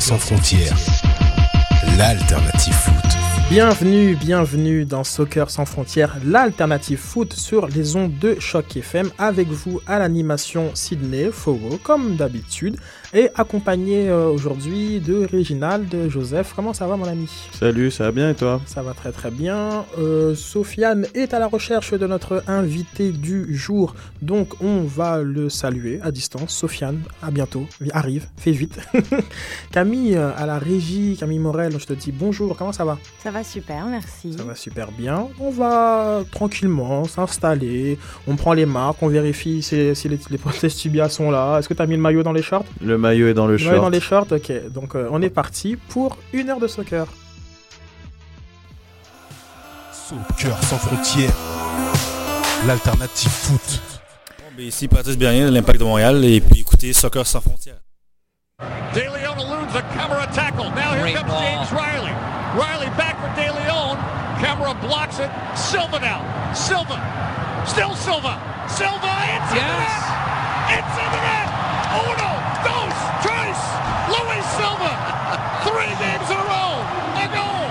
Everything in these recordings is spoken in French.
Sans frontières, l'alternative foot. Bienvenue, bienvenue dans Soccer sans frontières, l'alternative foot sur les ondes de Choc FM avec vous à l'animation Sydney Fogo comme d'habitude et accompagné euh, aujourd'hui de Réginald, de Joseph. Comment ça va mon ami? Salut, ça va bien et toi? Ça va très très bien. Euh, Sofiane est à la recherche de notre invité du jour, donc on va le saluer à distance. Sofiane, à bientôt, arrive, fais vite. Camille euh, à la régie, Camille Morel, je te dis bonjour, comment ça va? Ça va super, merci. Ça va super bien. On va tranquillement s'installer, on prend les marques, on vérifie si, si les, les prothèses tibias sont là. Est-ce que tu as mis le maillot dans les shorts? Le maillot est dans le Le short. dans les shorts, ok. Donc euh, on est parti pour une heure de soccer. Soccer sans frontières, l'alternative foot. Bon, ben, ici Patrice Bernier de l'Impact de Montréal et puis écoutez Soccer sans frontières. De Leon eludes a Camera tackle. Now here Great comes ball. James Riley. Riley back for De Leon. Camera blocks it. Silva now. Silva. Still Silva. Silva. It's in the Yes. net. It's in the net. Uno, dos, tres. Luis Silva. Three games in a row. A goal.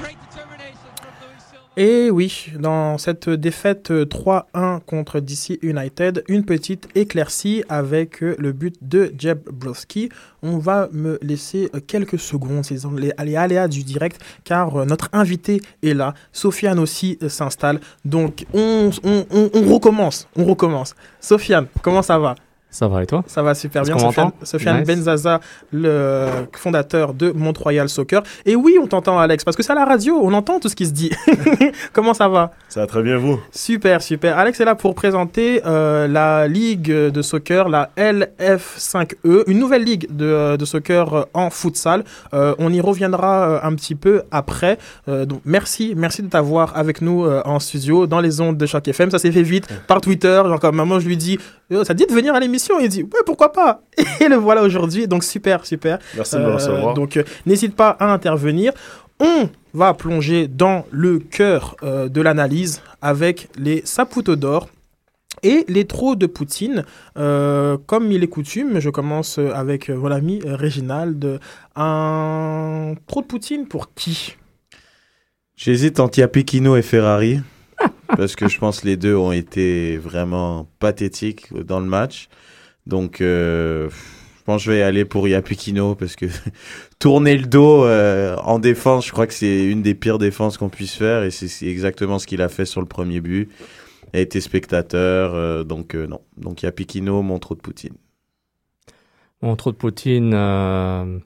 Great determination from Luis Silva. Et oui, dans cette défaite euh, 3-1 contre DC United, une petite éclaircie avec le but de Jeb Browski. On va me laisser quelques secondes, c'est les aléas du direct, car notre invité est là. Sofiane aussi s'installe. Donc on, on, on- on recommence, on recommence. Sofiane, comment ça va? Ça va et toi Ça va super bien. Sofiane, Sofiane Nice. Benzaza, le fondateur de Mont-Royal Soccer. Et oui, on t'entend, Alex, parce que c'est à la radio, on entend tout ce qui se dit. Comment ça va? Ça va très bien vous? Super, super. Alex est là pour présenter euh, la ligue de soccer, la LF5E, une nouvelle ligue de, de soccer euh, en futsal. Euh, on y reviendra euh, un petit peu après. Euh, donc merci, merci de t'avoir avec nous euh, en studio dans les ondes de Choc FM. Ça s'est fait vite par Twitter. Genre comme maman, je lui dis, Euh, ça te dit de venir à l'émission? Il dit, ouais, pourquoi pas? Et le voilà aujourd'hui. Donc super, super. Merci de me Euh, recevoir. donc euh, n'hésite pas à intervenir. On va plonger dans le cœur euh, de l'analyse avec les Saputo d'or et les trous de Poutine. Euh, comme il est coutume, je commence avec euh, mon ami Réginald. Un trou de Poutine pour qui? J'hésite entre Yapikino et Ferrari parce que je pense que les deux ont été vraiment pathétiques dans le match. Donc euh, je pense que je vais aller pour Yapikino parce que tourner le dos euh, en défense, je crois que c'est une des pires défenses qu'on puisse faire et c'est exactement ce qu'il a fait sur le premier but. Il a été spectateur, euh, donc non. Donc Yapikino, mon trop de Poutine. Bon, trop de Poutine. bon,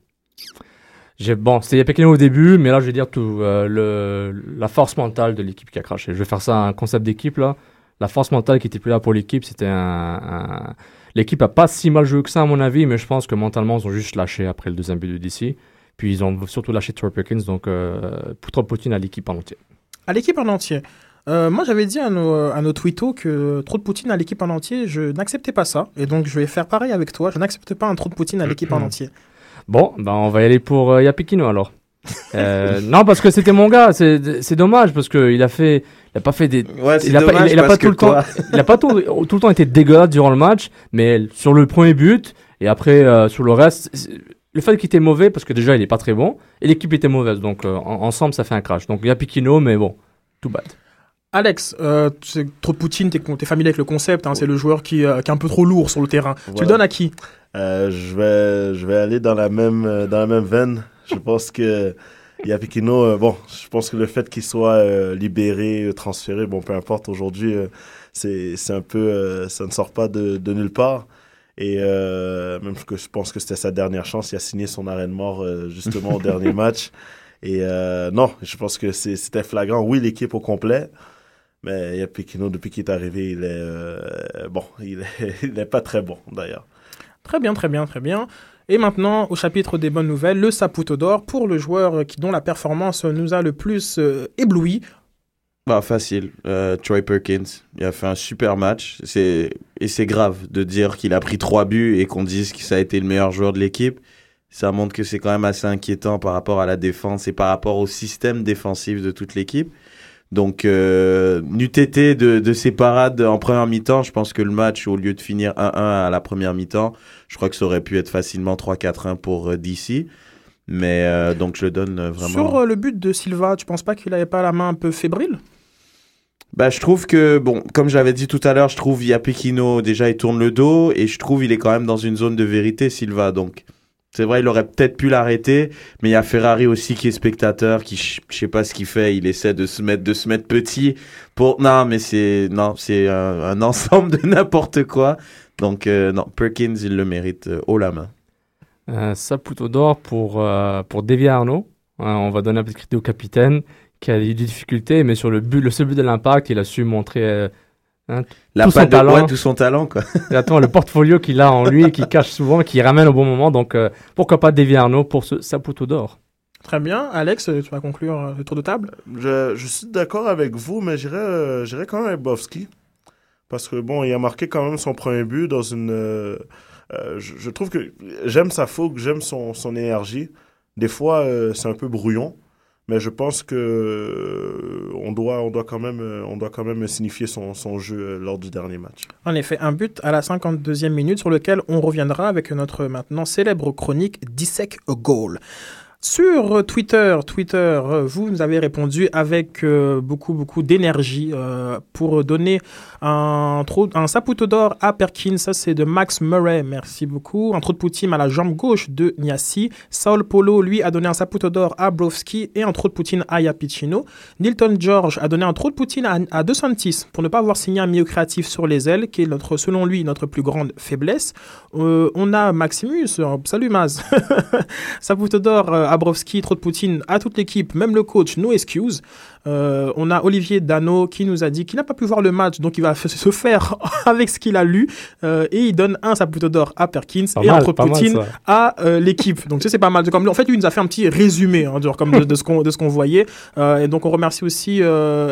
c'était Yapekino au début, mais là, je vais dire tout la force mentale de l'équipe qui a craché. Je vais faire ça un concept d'équipe là. La force mentale qui était plus là pour l'équipe, c'était un- l'équipe a pas si mal joué que ça à mon avis, mais je pense que mentalement ils ont juste lâché après le deuxième but de DC. Puis ils ont surtout lâché Troy Perkins, donc euh, pour trop de Poutine à l'équipe en entier. À l'équipe en entier. Euh, moi, j'avais dit à nos, à nos twittos que trop de Poutine à l'équipe en entier, je n'acceptais pas ça. Et donc, je vais faire pareil avec toi. Je n'accepte pas un trop de Poutine à l'équipe en entier. Bon, ben on va y aller pour euh, Yapikino alors. Euh, non, parce que c'était mon gars. C'est c'est dommage parce que il a fait, il a pas fait des, Ouais, il a pas, il, il a pas tout le temps, il a pas tout, tout le temps été dégueulasse durant le match, mais sur le premier but et après euh, sur le reste, le fait qu'il était mauvais parce que déjà il est pas très bon et l'équipe était mauvaise, donc euh, en- ensemble ça fait un crash. Donc Yapikino, mais bon, tout bad. Alex, euh, c'est trop de Poutine, t'es es familier avec le concept. hein, c'est le joueur qui, euh, qui est un peu trop lourd sur le terrain. Tu le donnes à qui? Euh, je vais je vais aller dans la même dans la même veine. Je pense que Yapikino, euh, bon, je pense que le fait qu'il soit euh, libéré, euh, transféré, bon, peu importe aujourd'hui, euh, c'est c'est un peu ça ne sort pas de, de nulle part. Et même que je pense que c'était sa dernière chance, il a signé son arrêt de mort justement au dernier match. Et non, je pense que c'était flagrant. Oui, l'équipe au complet, mais Yapikino depuis qu'il est arrivé, il est bon, il est, il est pas très bon d'ailleurs. Très bien, très bien, très bien. Et maintenant, au chapitre des bonnes nouvelles, le Saputo d'or pour le joueur qui, dont la performance nous a le plus euh, ébloui. Bah, facile. Euh, Troy Perkins, il a fait un super match. Et c'est grave de dire qu'il a pris trois buts et qu'on dise que ça a été le meilleur joueur de l'équipe. Ça montre que c'est quand même assez inquiétant par rapport à la défense et par rapport au système défensif de toute l'équipe. Donc, euh, n'eût été de, de ces parades en première mi-temps, je pense que le match, au lieu de finir 1-1 à la première mi-temps, je crois que ça aurait pu être facilement 3-4-1 pour euh, DC. Mais euh, donc, je le donne euh, vraiment. Sur euh, le but de Silva, tu penses pas qu'il avait pas la main un peu fébrile? Bah, je trouve que, bon, comme j'avais dit tout à l'heure, je trouve Yapekino, déjà, il tourne le dos et je trouve il est quand même dans une zone de vérité, Silva. Donc, c'est vrai, il aurait peut-être pu l'arrêter, mais il y a Ferrari aussi qui est spectateur, qui, je je sais pas ce qu'il fait, il essaie de se mettre, de se mettre petit pour, non, mais c'est, non, c'est un, un ensemble de n'importe quoi. Donc, euh, non, Perkins, il le mérite euh, haut la main. Euh, Saputo d'or pour, euh, pour Davy Arnaud. Euh, on va donner un petit crédit au capitaine qui a eu des difficultés, mais sur le but, le seul but de l'impact, il a su montrer euh, La Tout son de talent. bois, tout son talent, quoi. exactement le portfolio qu'il a en lui, qui cache souvent, qui ramène au bon moment. Donc euh, pourquoi pas Davy Arnaud pour ce Saputo d'or Très bien. Alex, tu vas conclure euh, le tour de table? Je, je suis d'accord avec vous, mais j'irais euh, j'irais quand même avec Bovski. Parce que bon, il a marqué quand même son premier but dans une. euh, euh, je, trouve que j'aime sa fougue, j'aime son, son énergie. Des fois, euh, c'est un peu brouillon, mais je pense que on doit on doit quand même on doit quand même signifier son, son jeu lors du dernier match. En effet, un but à la 52e minute sur lequel on reviendra avec notre maintenant célèbre chronique Dissect a Goal. Sur euh, Twitter, Twitter, euh, vous nous avez répondu avec euh, beaucoup, beaucoup d'énergie pour donner un, un saputo d'or à Perkins. Ça, c'est de Max Murray. Merci beaucoup. Un trou de Poutine à la jambe gauche de Niassi. Saul Polo, lui, a donné un saputo d'or à Brovski et un trou de Poutine à Yapicino. Nilton George a donné un trou de Poutine à, à De Santis pour ne pas avoir signé un milieu créatif sur les ailes, qui est notre, selon lui notre plus grande faiblesse. On a Maximus, salut Maz, Saputo d'or à Brovski, trop de Poutine à toute l'équipe, même le coach, no excuse. Euh, on a Olivier Dano qui nous a dit qu'il n'a pas pu voir le match, donc il va se faire avec ce qu'il a lu euh, et il donne un Saputo d'or à Perkins Pas et un mal, mal, Poutine à euh, l'équipe. Donc ça c'est pas mal. Comme, en fait, lui il nous a fait un petit résumé hein, genre, comme de, de ce qu'on de ce qu'on voyait. Et donc on remercie aussi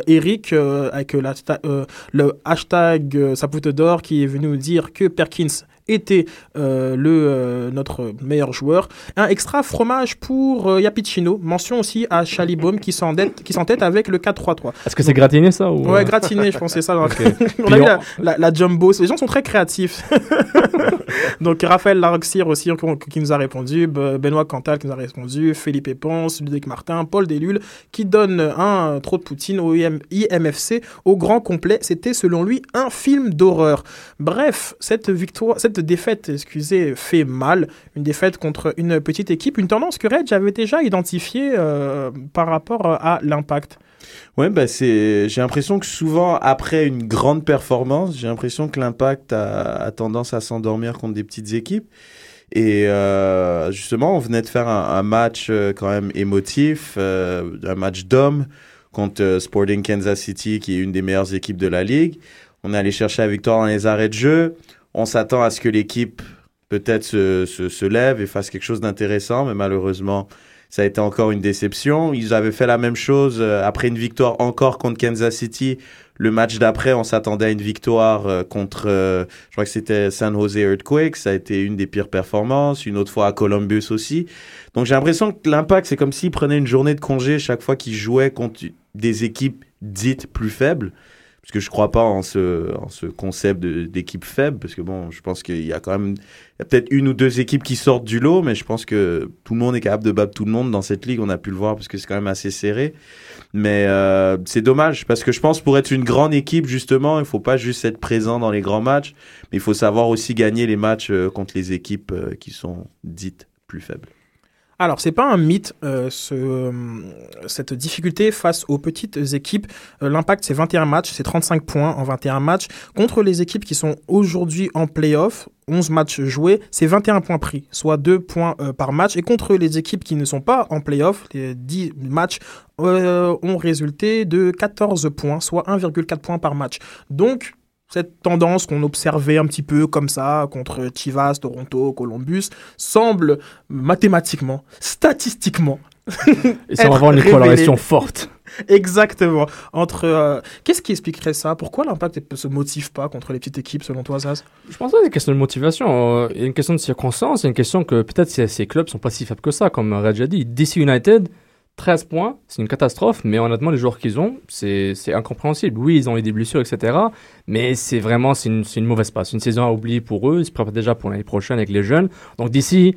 Eric avec le hashtag Saputo d'or qui est venu nous dire que Perkins était euh, le euh, notre meilleur joueur. Un extra fromage pour euh, Yapicino. Mention aussi à Chalibaume qui s'entête avec le 4-3-3. Est-ce que c'est gratiné ça ou... Ouais, gratiné, je pensais ça. Ok. on a vu la, la, la jumbo. Les gens sont très créatifs. Donc, Raphaël Larxir aussi, qui, nous a répondu. Be- Benoît Cantal qui nous a répondu. Philippe Ponce, Ludovic Martin, Paul Delul, qui donne un euh, trop de Poutine au IM- IMFC au grand complet. C'était, selon lui, un film d'horreur. Bref, cette victoire, cette défaite, excusez, fait mal. Une défaite contre une petite équipe. Une tendance que Reg avait déjà identifiée euh, par rapport à l'impact. Ouais, bah. J'ai l'impression que souvent après une grande performance, j'ai l'impression que l'impact a, tendance à s'endormir contre des petites équipes. Et euh, justement, on venait de faire un, match euh, quand même émotif, euh, un match d'hommes contre euh, Sporting Kansas City, qui est une des meilleures équipes de la ligue. On est allé chercher la victoire dans les arrêts de jeu. On s'attend à ce que l'équipe peut-être se, se, lève et fasse quelque chose d'intéressant, mais malheureusement, ça a été encore une déception. Ils avaient fait la même chose euh, après une victoire encore contre Kansas City. Le match d'après, on s'attendait à une victoire euh, contre, euh, je crois que c'était San Jose Earthquakes. Ça a été une des pires performances. Une autre fois à Columbus aussi. Donc j'ai l'impression que l'impact, c'est comme s'ils prenaient une journée de congé chaque fois qu'ils jouaient contre des équipes dites plus faibles. Parce que je crois pas en ce, en ce concept d'équipe faible. Parce que bon, je pense qu'il y a quand même peut-être une ou deux équipes qui sortent du lot, mais je pense que tout le monde est capable de battre tout le monde dans cette ligue. On a pu le voir parce que c'est quand même assez serré. Mais euh, c'est dommage parce que je pense pour être une grande équipe, justement, il faut pas juste être présent dans les grands matchs, mais il faut savoir aussi gagner les matchs euh, contre les équipes euh, qui sont dites plus faibles. Alors, c'est pas un mythe, euh, ce, euh, cette difficulté face aux petites équipes. Euh, L'impact, c'est 21 matchs, c'est 35 points en 21 matchs. Contre les équipes qui sont aujourd'hui en playoff, 11 matchs joués, c'est 21 points pris, soit 2 points euh, par match. Et contre les équipes qui ne sont pas en playoff, les 10 matchs euh, ont résulté de 14 points, soit 1,4 points par match. Donc, cette tendance qu'on observait un petit peu comme ça contre Chivas, Toronto, Columbus, semble mathématiquement, statistiquement, Et ça va avoir une corrélation forte. exactement entre. euh, Qu'est-ce qui expliquerait ça? Pourquoi l'impact ne se motive pas contre les petites équipes, selon toi, Zaz? Je pense pas que c'est une question de motivation. Il y a une question de circonstance. Il y a une question que peut-être ces, ces clubs sont pas si faibles que ça. Comme Reg a dit, DC United, 13 points, c'est une catastrophe, mais honnêtement, les joueurs qu'ils ont, c'est incompréhensible. Oui, ils ont eu des blessures, etc. Mais c'est vraiment, une, une mauvaise passe. Une saison à oublier pour eux. Ils se préparent déjà pour l'année prochaine avec les jeunes. Donc d'ici,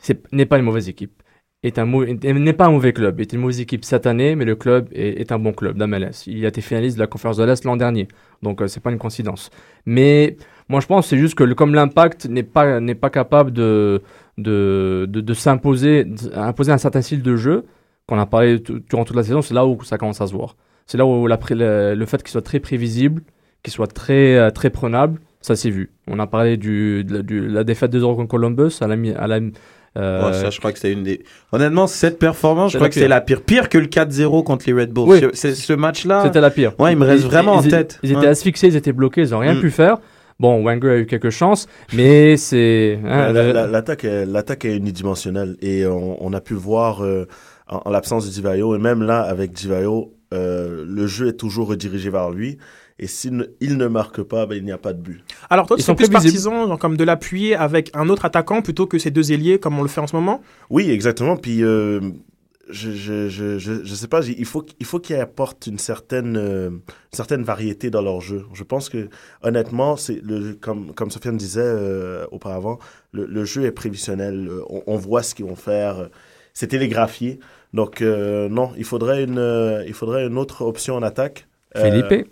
c'est n'est pas une mauvaise équipe. Est un n'est pas un mauvais club. Est une mauvaise équipe cette année, mais le club est, un bon club d'MLS. Il a été finaliste de la conférence de l'Est l'an dernier. Donc euh, c'est pas une coïncidence. Mais moi je pense c'est juste que comme l'impact n'est pas pas capable de de, de, de s'imposer imposer un certain style de jeu qu'on a parlé tout- durant toute la saison, c'est là où ça commence à se voir. C'est là où la le, le fait qu'il soit très prévisible, qu'il soit très euh, très prenable, ça s'est vu. On a parlé du, de, la- défaite 2-0 contre Columbus à la mi- à la euh, Ouais, ça, je crois que c'est une des. Honnêtement, cette performance, je crois que c'est la pire. Pire que le 4-0 contre les Red Bulls. Oui. C'est ce match-là. C'était la pire. Ouais, il me reste Ils- vraiment en tête. Ils étaient asphyxiés, ils étaient bloqués, ils n'ont rien Mm. pu faire. Bon, Wenger a eu quelques chances, mais c'est. hein, La- le- la- L'attaque est, est unidimensionnelle et on, on a pu voir euh, en, en l'absence de Divayo et même là avec Divayo, euh, le jeu est toujours redirigé vers lui et s'il ne, il ne marque pas, ben, il n'y a pas de but. Alors toi, tu sont plus partisan genre, comme de l'appuyer avec un autre attaquant plutôt que ces deux ailiers comme on le fait en ce moment? Oui, exactement. Puis euh, je, je, je, je, je sais pas, il faut, il faut qu'ils apportent une certaine, euh, une certaine variété dans leur jeu. Je pense que honnêtement, c'est le comme comme Sofiane disait euh, auparavant, le, le jeu est prévisionnel. Euh, On, on voit ce qu'ils vont faire. C'est télégraphié. Donc euh, non, il faudrait une, euh, il faudrait une autre option en attaque. Euh, Philippe.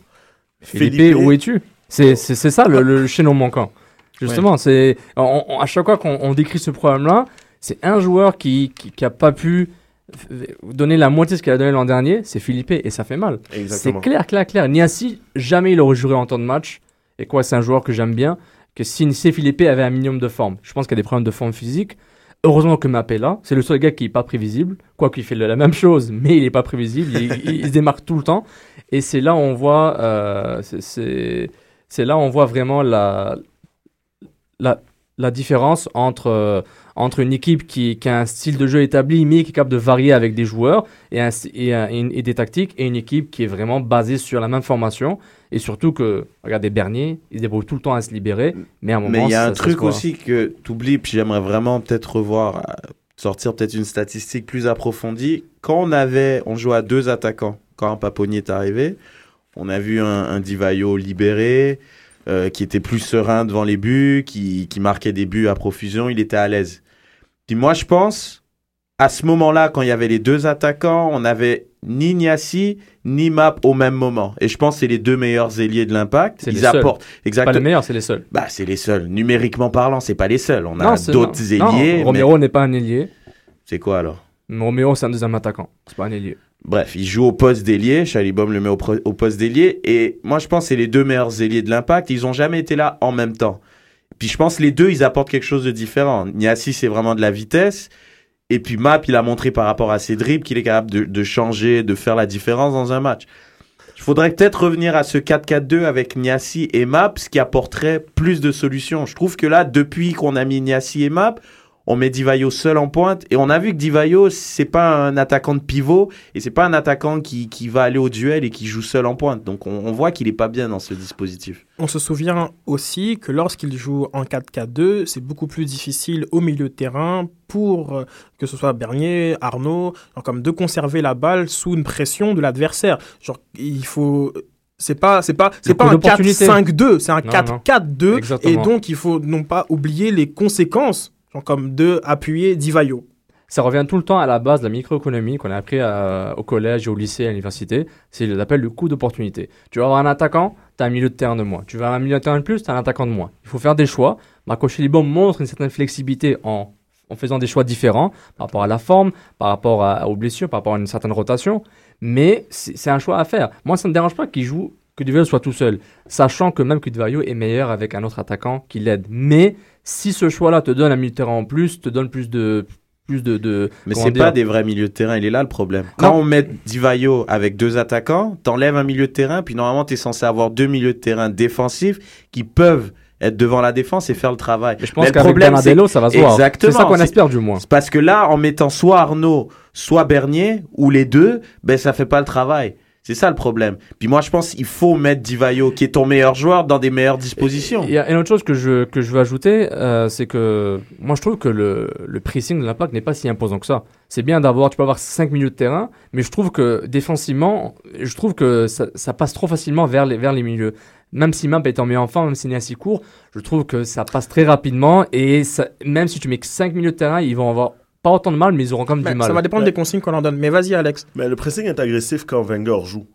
Philippe, Felipe. où es-tu? C'est ça le, le chaînon manquant. Justement, c'est à chaque fois qu'on on décrit ce problème-là, c'est un joueur qui, qui, qui a pas pu donner la moitié de ce qu'il a donné l'an dernier, c'est Philippe, et ça fait mal. C'est clair, clair, clair. Niassi, jamais il aurait joué en temps de match. Et quoi, c'est un joueur que j'aime bien. Que si, Philippe avait un minimum de forme, je pense qu'il y a des problèmes de forme physique. Heureusement que Map est là. C'est le seul gars qui est pas prévisible. Quoi qu'il fait la même chose, mais il est pas prévisible. Il, se démarque tout le temps. Et c'est là où on voit, euh, c'est- là on voit vraiment la, la, la différence entre, euh, entre une équipe qui, qui a un style de jeu établi, mais qui est capable de varier avec des joueurs et, un- et, un- et une- et des tactiques, et une équipe qui est vraiment basée sur la même formation. Et surtout que, regardez Bernier, il se débrouille tout le temps à se libérer, mais à un moment. Mais il y a un ça truc aussi que tu oublies, puis j'aimerais vraiment peut-être revoir, euh, sortir peut-être une statistique plus approfondie. Quand on avait, on jouait à deux attaquants, quand Paponnier est arrivé, on a vu un, un Divayo libéré, euh, qui était plus serein devant les buts, qui, qui marquait des buts à profusion, il était à l'aise. Puis moi, je pense, à ce moment-là, quand il y avait les deux attaquants, on avait ni Niassi, ni Map au même moment. Et je pense que c'est les deux meilleurs ailiers de l'impact. C'est Ils les seuls. apportent. Pas Exactement. les meilleurs, c'est les seuls. Bah, c'est les seuls. Numériquement parlant, c'est pas les seuls. On a d'autres ailiers. Non, mais Romero n'est pas un ailier. C'est quoi alors? Romero, c'est un deuxième attaquant. C'est pas un ailier. Bref, il joue au poste d'ailier. Chalibom le met au, poste d'ailier. Et moi, je pense que c'est les deux meilleurs ailiers de l'impact. Ils ont jamais été là en même temps. Puis je pense que les deux, ils apportent quelque chose de différent. Niassi, c'est vraiment de la vitesse. Et puis Map, il a montré par rapport à ses dribbles qu'il est capable de, de changer, de faire la différence dans un match. Il faudrait peut-être revenir à ce 4-4-2 avec Niassi et Map, ce qui apporterait plus de solutions. Je trouve que là, depuis qu'on a mis Niassi et Map, on met Divayo seul en pointe et on a vu que Divayo c'est pas un attaquant de pivot et c'est pas un attaquant qui, qui va aller au duel et qui joue seul en pointe. Donc on, on voit qu'il est pas bien dans ce dispositif. On se souvient aussi que lorsqu'il joue en 4-4-2, c'est beaucoup plus difficile au milieu de terrain pour euh, que ce soit Bernier, Arnaud, genre comme de conserver la balle sous une pression de l'adversaire. Genre il faut c'est pas c'est pas c'est pas un d'opportunité. 4-5-2, c'est un Non, 4-4-2 et Exactement. donc il faut non pas oublier les conséquences genre comme de appuyer Divayo. Ça revient tout le temps à la base de la microéconomie qu'on a appris à- au collège, au lycée, à l'université. C'est ce qu'on appelle le coût d'opportunité. Tu vas avoir un attaquant, tu as un milieu de terrain de moins. Tu vas avoir un milieu de terrain de plus, tu as un attaquant de moins. Il faut faire des choix. Marco Chelibon montre une certaine flexibilité en, faisant des choix différents par rapport à la forme, par rapport à- aux blessures, par rapport à une certaine rotation. Mais c'est un choix à faire. Moi, ça ne me dérange pas qu'il joue, que Duvayo soit tout seul, sachant que même que Duvayo est meilleur avec un autre attaquant qui l'aide. Mais si ce choix-là te donne un milieu de terrain en plus, te donne plus de plus de, de Mais c'est pas des vrais milieux de terrain, il est là le problème. Quand Non. on met Divayo avec deux attaquants, t'enlèves un milieu de terrain, puis normalement t'es censé avoir deux milieux de terrain défensifs qui peuvent être devant la défense et faire le travail. Mais je Mais pense le qu'avec problème, Bernardello, ça va se voir. Exactement. C'est ça qu'on espère du moins. Parce que là, en mettant soit Arnaud, soit Bernier, ou les deux, ben ça fait pas le travail. C'est ça le problème. Puis moi, je pense qu'il faut mettre Divayo, qui est ton meilleur joueur, dans des meilleures dispositions. Il y a une autre chose que je, que je veux ajouter, euh, c'est que moi je trouve que le, le pressing de l'impact n'est pas si imposant que ça. C'est bien d'avoir, tu peux avoir 5 minutes de terrain, mais je trouve que défensivement, je trouve que ça, passe trop facilement vers les, vers les milieux. Même si Map est en meilleur en forme, même s'il est assez court, je trouve que ça passe très rapidement et même si tu mets que 5 minutes de terrain, ils vont avoir pas autant de mal, mais ils auront quand même Mais du mal. ça va dépendre Ouais. des consignes qu'on leur donne. Mais vas-y, Alex. Mais le pressing est agressif quand Wenger joue.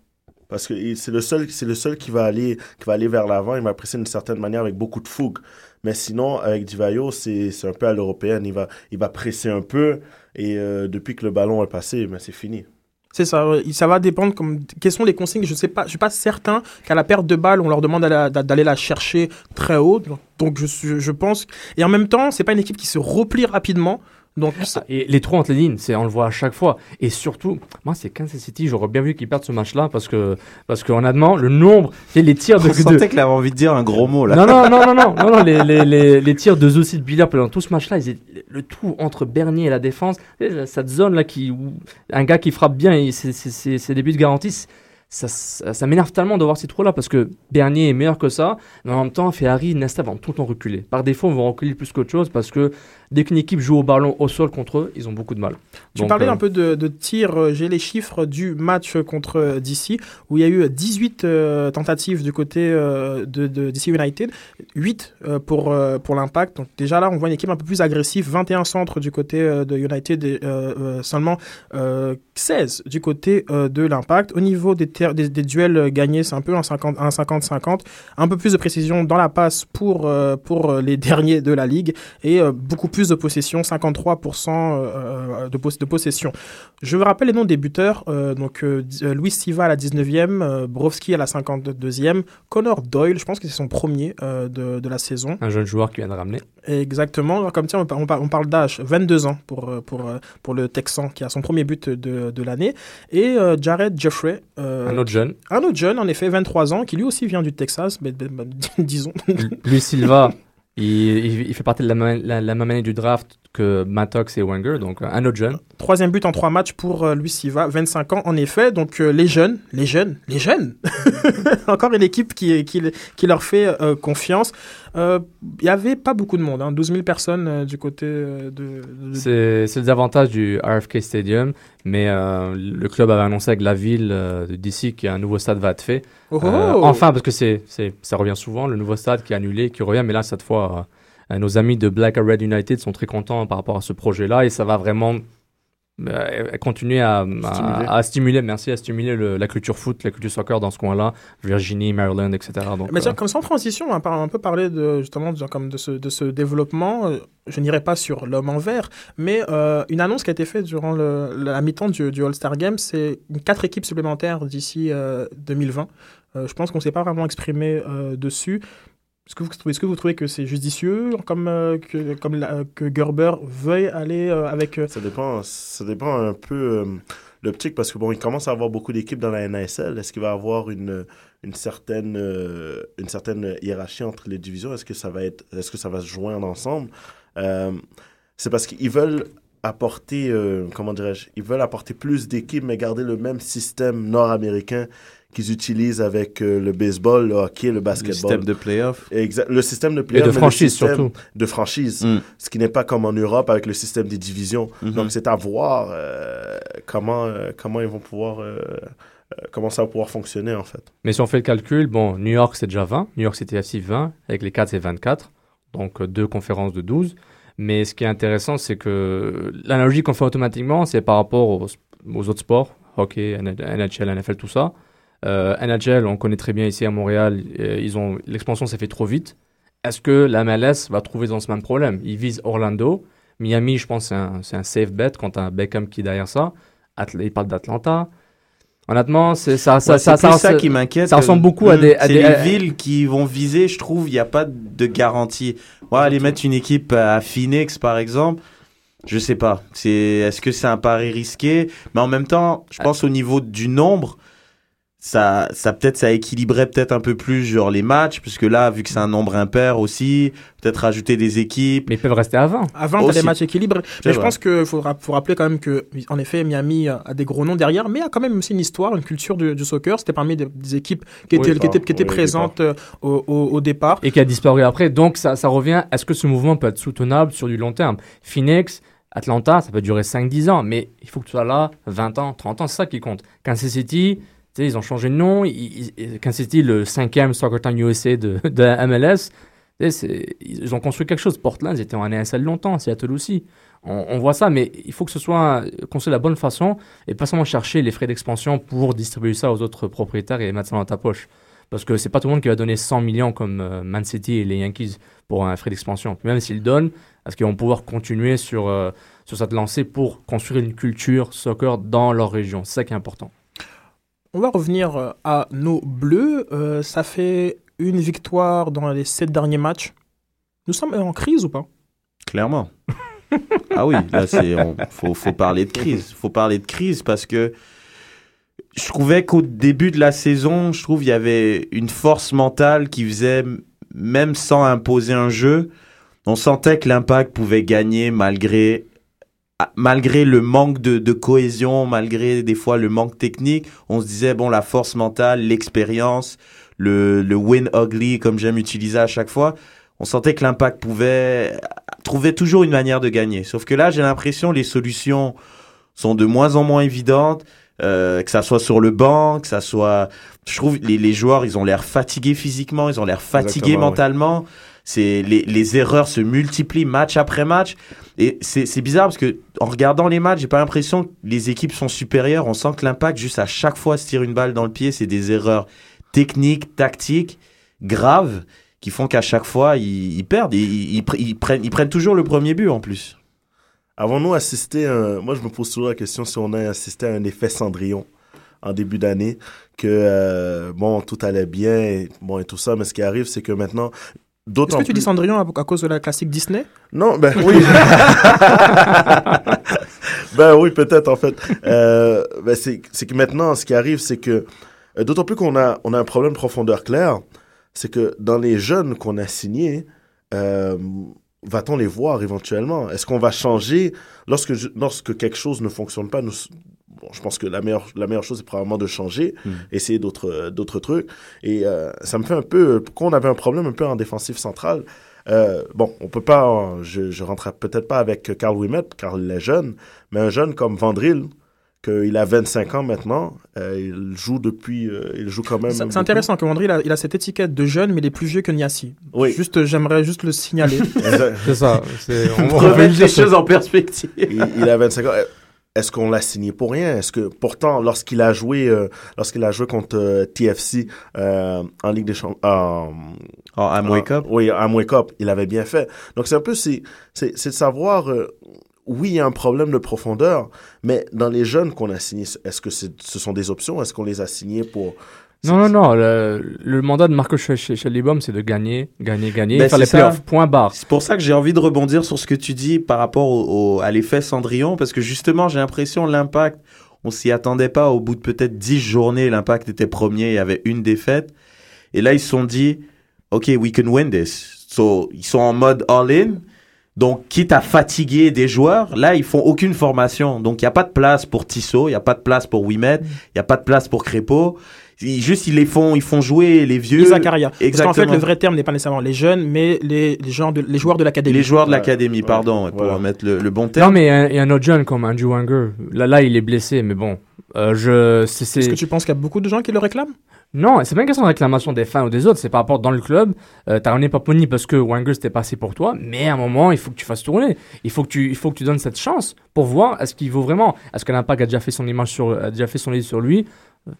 Parce que c'est le seul, c'est le seul qui va aller, qui va aller vers l'avant. Il va presser d'une certaine manière avec beaucoup de fougue. Mais sinon, avec Divayo, c'est c'est un peu à l'européenne. Il va, il va presser un peu. Et euh, depuis que le ballon est passé, ben, c'est fini. C'est ça, ça va dépendre comme quelles sont les consignes. Je sais pas, je suis pas certain qu'à la perte de balle, on leur demande d'aller la- d'aller la chercher très haut. Donc- Donc je, suis- je pense et en même temps, c'est pas une équipe qui se replie rapidement. Donc ça- Et les trous entre les lignes, c'est on le voit à chaque fois. Et surtout, moi c'est Kansas City, j'aurais bien vu qu'ils perdent ce match-là parce que parce que honnêtement, le nombre, et les tirs de, Je de- sentais qu'il avait envie de dire un gros mot là. non non non non non non, non, les, les, les, les tirs de Zossi de Biller pendant tout ce match-là, ils étaient- le trou entre Bernier et la défense, tu sais, cette zone là qui où un gars qui frappe bien, et c'est c'est c'est c'est des buts garantis. Ça, ça, ça m'énerve tellement de voir ces trous-là parce que Bernier est meilleur que ça, mais en même temps, Ferrari, Nesta vont tout le temps reculer. Par défaut, ils vont reculer plus qu'autre chose parce que dès qu'une équipe joue au ballon au sol contre eux, ils ont beaucoup de mal. Tu Donc, parlais euh, un peu de, de tir, euh, j'ai les chiffres du match contre euh, DC, où il y a eu 18 euh, tentatives du côté euh, de, de DC United, 8 euh, pour, pour l'impact. Donc déjà là, on voit une équipe un peu plus agressive, 21 centres du côté de United et seulement euh, 16 du côté de l'impact. Au niveau des, ter- des, des duels gagnés, c'est un peu un 50 un 50-50, un peu plus de précision dans la passe pour, pour les derniers de la ligue et beaucoup plus de possession, 53% euh, de, pos- de possession. Je vous rappelle les noms des buteurs. euh, donc, euh, euh, Luis Siva à la 19e, euh, Brovski à la 52e, Connor Doyle, je pense que c'est son premier euh, de, de la saison. un jeune joueur qui vient de ramener. Exactement. Alors, Comme tiens, on, on par- on parle d'âge, 22 ans pour, euh, pour, euh, pour le Texan qui a son premier but de, de l'année. Et euh, Jared Jeffrey, euh, Un autre jeune. un autre jeune, en effet, 23 ans, qui lui aussi vient du Texas, mais, mais- mais- disons. Lui Silva, il, il, fait partie de la, la, la même année du draft que Mattox et Wenger, donc un autre jeune. Troisième but en trois matchs pour euh, Luis Siva, 25 ans en effet. Donc euh, les jeunes, les jeunes, les jeunes. Encore une équipe qui, qui, qui leur fait euh, confiance. Euh, Il y avait pas beaucoup de monde, hein, 12 000 personnes euh, du côté euh, de... de- C'est le désavantage du RFK Stadium, mais euh, le club avait annoncé avec la ville euh, d'ici qu'un nouveau stade va être fait. Oh, Euh, enfin, parce que c'est ça revient souvent, le nouveau stade qui est annulé, qui revient, mais là, cette fois, euh, nos amis de Black and Red United sont très contents par rapport à ce projet-là et ça va vraiment euh, continuer à, Stimuler. à stimuler, merci, à stimuler le- la culture foot, la culture soccer dans ce coin-là, Virginie, Maryland, etc. Donc, Mais euh, comme sans transition, on va par- un peu parler de, justement de, comme de, ce, de ce développement. Euh, Je n'irai pas sur l'homme en vert, mais euh, une annonce qui a été faite durant le- la mi-temps du, du All-Star Game, c'est quatre équipes supplémentaires d'ici euh, 2020. Euh, je pense qu'on ne s'est pas vraiment exprimé euh, dessus. Est-ce que, vous, trouvez que c'est judicieux comme, euh, que, comme la- que Gerber veuille aller euh, avec... euh, Ça dépend, ça dépend un peu euh, l'optique parce que bon, il commence à avoir beaucoup d'équipes dans la NASL. Est-ce qu'il va avoir une, une certaine euh, une certaine hiérarchie entre les divisions? Est-ce que ça va être est-ce que ça va se joindre ensemble? Euh, C'est parce qu'ils veulent apporter euh, comment dirais-je? Ils veulent apporter plus d'équipes mais garder le même système nord-américain qu'ils utilisent avec euh, le baseball, le hockey, le Le basketball. système de playoff. Exact. Le système de et playoff, de mais le franchise surtout. De franchise Mm. ce qui n'est pas comme en Europe avec le système des divisions. Mhm. Donc c'est à voir euh, comment, euh, comment ils vont pouvoir, comment ça va pouvoir fonctionner en fait. Mais si on fait le calcul, bon, New York c'est déjà 20, New York City FC 20, avec les 4 c'est 24, donc deux conférences de 12. Mais ce qui est intéressant, c'est que l'analogie qu'on fait automatiquement, c'est par rapport aux, aux autres sports, hockey, NHL, NFL, tout ça. Euh, NHL, on connaît très bien ici à Montréal, euh, ils ont l'expansion s'est fait trop vite. Est-ce que la MLS va trouver dans ce même problème? Ils visent Orlando, Miami, je pense c'est un, c'est un safe bet quand un Beckham qui est derrière ça. Atl- il parle d'Atlanta. Honnêtement, c'est ça, ça, Ouais, ça, c'est plus ça, ça qui m'inquiète. ça ressemble beaucoup à des- à C'est des- les à- villes qui vont viser, je trouve, il n'y a pas de garantie. Ouais, aller mettre une équipe à Phoenix, par exemple, je sais pas. C'est, est-ce que c'est un pari risqué? Mais en même temps, je pense au niveau du nombre, ça, ça peut-être ça équilibrait peut-être un peu plus genre les matchs, puisque là, vu que c'est un nombre impair aussi, peut-être rajouter des équipes. Mais ils peuvent rester à 20. Avant, t'as des matchs équilibrés. Mais je pense qu'il faut, ra- faut rappeler quand même que, en effet, Miami a des gros noms derrière, mais a quand même aussi une histoire, une culture du, du soccer. C'était parmi des, des équipes qui étaient, Oui, qui étaient, qui étaient oui, au présentes euh, au, au- au départ. et qui a disparu après. Donc ça, ça revient, est-ce que ce mouvement peut être soutenable sur du long terme Phoenix, Atlanta, ça peut durer 5-10 ans, mais il faut que tu sois là 20 ans, 30 ans, c'est ça qui compte. Kansas City, ils ont changé de nom, ils, ils- Kansas City, le cinquième Soccer Town USA de, de la MLS, ils ont construit quelque chose. Portland, ils étaient en ASL longtemps, Seattle aussi. On, on voit ça, mais il faut que ce soit construit de la bonne façon et pas seulement chercher les frais d'expansion pour distribuer ça aux autres propriétaires et mettre ça dans ta poche. Parce que c'est pas tout le monde qui va donner 100 millions comme euh, Man City et les Yankees pour un frais d'expansion. Même s'ils donnent, est-ce qu'ils vont pouvoir continuer sur, euh, sur cette lancée pour construire une culture soccer dans leur région? C'est ça qui est important. On va revenir euh, à nos bleus. Euh, ça fait une victoire dans les sept derniers matchs. Nous sommes en crise ou pas? Clairement. ah oui, là, c'est, faut, faut parler de crise. Faut parler de crise parce que je trouvais qu'au début de la saison, je trouve il y avait une force mentale qui faisait, même sans imposer un jeu, on sentait que l'impact pouvait gagner malgré, malgré le manque de, de cohésion, malgré des fois le manque technique. On se disait, bon, la force mentale, l'expérience, le, le win ugly, comme j'aime utiliser à chaque fois, on sentait que l'impact pouvait trouver toujours une manière de gagner. Sauf que là, j'ai l'impression les solutions sont de moins en moins évidentes. euh, que ça soit sur le banc, que ça soit, je trouve les, les joueurs, ils ont l'air fatigués physiquement, ils ont l'air fatigués Exactement, ouais. C'est les, les erreurs se multiplient match après match et c'est bizarre parce que en regardant les matchs, j'ai pas l'impression que les équipes sont supérieures. On sent que l'impact juste à chaque fois se tire une balle dans le pied, c'est des erreurs techniques, tactiques, graves qui font qu'à chaque fois ils, ils perdent. Ils, ils, ils prennent, ils prennent toujours le premier but en plus. Avons-nous assisté, à un- moi je me pose toujours la question si on a assisté à un effet Cendrillon en début d'année, que euh, bon, tout allait bien, et, bon, et tout ça, mais ce qui arrive, c'est que maintenant, Est-ce que tu dis Cendrillon à, à cause de la classique Disney? Non, ben oui. ben oui, peut-être en fait. Euh, ben c'est c'est que maintenant, ce qui arrive, c'est que euh, d'autant plus qu'on a on a un problème de profondeur claire, c'est que dans les jeunes qu'on a signés, euh, va-t-on les voir éventuellement? Est-ce qu'on va changer lorsque je- lorsque quelque chose ne fonctionne pas nous, Bon, je pense que la meilleure, la meilleure chose, c'est probablement de changer, Mm. essayer d'autres, d'autres trucs. Et euh, ça me fait un peu, pourquoi on avait un problème un peu en défensive centrale, euh, bon, on peut pas, euh, je, je rentrerai peut-être pas avec Carl Wimet, car il est jeune, mais un jeune comme Vandril, qu'il a 25 ans maintenant, euh, il joue depuis, euh, il joue quand même. C'est intéressant que André il a, il a cette étiquette de jeune, mais il est plus vieux que Niassi. Oui. Juste, j'aimerais juste le signaler. C'est ça. c'est- on- juste les choses en perspective. il, il a 25 ans. Est-ce qu'on l'a signé pour rien? Est-ce que pourtant lorsqu'il a joué euh, lorsqu'il a joué contre euh, TFC euh, en Ligue des Champions Oh, Amway Cup? oui Amway Cup il avait bien fait. Donc c'est un peu c'est c'est c'est de savoir euh, oui il y a un problème de profondeur mais dans les jeunes qu'on a signés est-ce que c'est- ce sont des options? Est-ce qu'on les a signés pour Non, non, non. Le, le mandat de Marco Schellibaum, c'est de gagner, gagner, gagner, Ben, faire les ça. playoffs. Point barre. C'est pour ça que j'ai envie de rebondir sur ce que tu dis par rapport au, au- à l'effet Cendrillon, parce que justement, j'ai l'impression l'impact, on s'y attendait pas. Au bout de peut-être 10 journées, l'impact était premier, il y avait une défaite. Et là, ils se sont dit, OK, we can win this. So, ils sont en mode all-in. Donc, quitte à fatiguer des joueurs, là, ils font aucune formation. Donc, il n'y a pas de place pour Tissot, il n'y a pas de place pour Wimet, il n'y a pas de place pour Crépeau. Ils- Juste, ils les font, ils font jouer les vieux. Zakaria. Parce qu'en fait, Exactement. le vrai terme n'est pas nécessairement les jeunes, mais les, les, gens de, les joueurs de l'académie. Les joueurs de l'académie, Ouais. pardon, pour Voilà. mettre le, le bon terme. Non, mais il y a- un autre jeune comme Andrew Wanger. Là, là, il est blessé, mais bon. Euh, je, Est-ce que tu penses qu'il y a beaucoup de gens qui le réclament? Non, c'est pas une question de réclamation des fans ou des autres, c'est par rapport dans le club. Euh, t'as ramené Paponi parce que Wenger c'était passé pour toi, mais à un moment, il faut que tu fasses tourner. Il faut que tu, il faut que tu donnes cette chance pour voir est-ce qu'il vaut vraiment. Est-ce que l'impact a déjà fait son image sur, a déjà fait son livre sur lui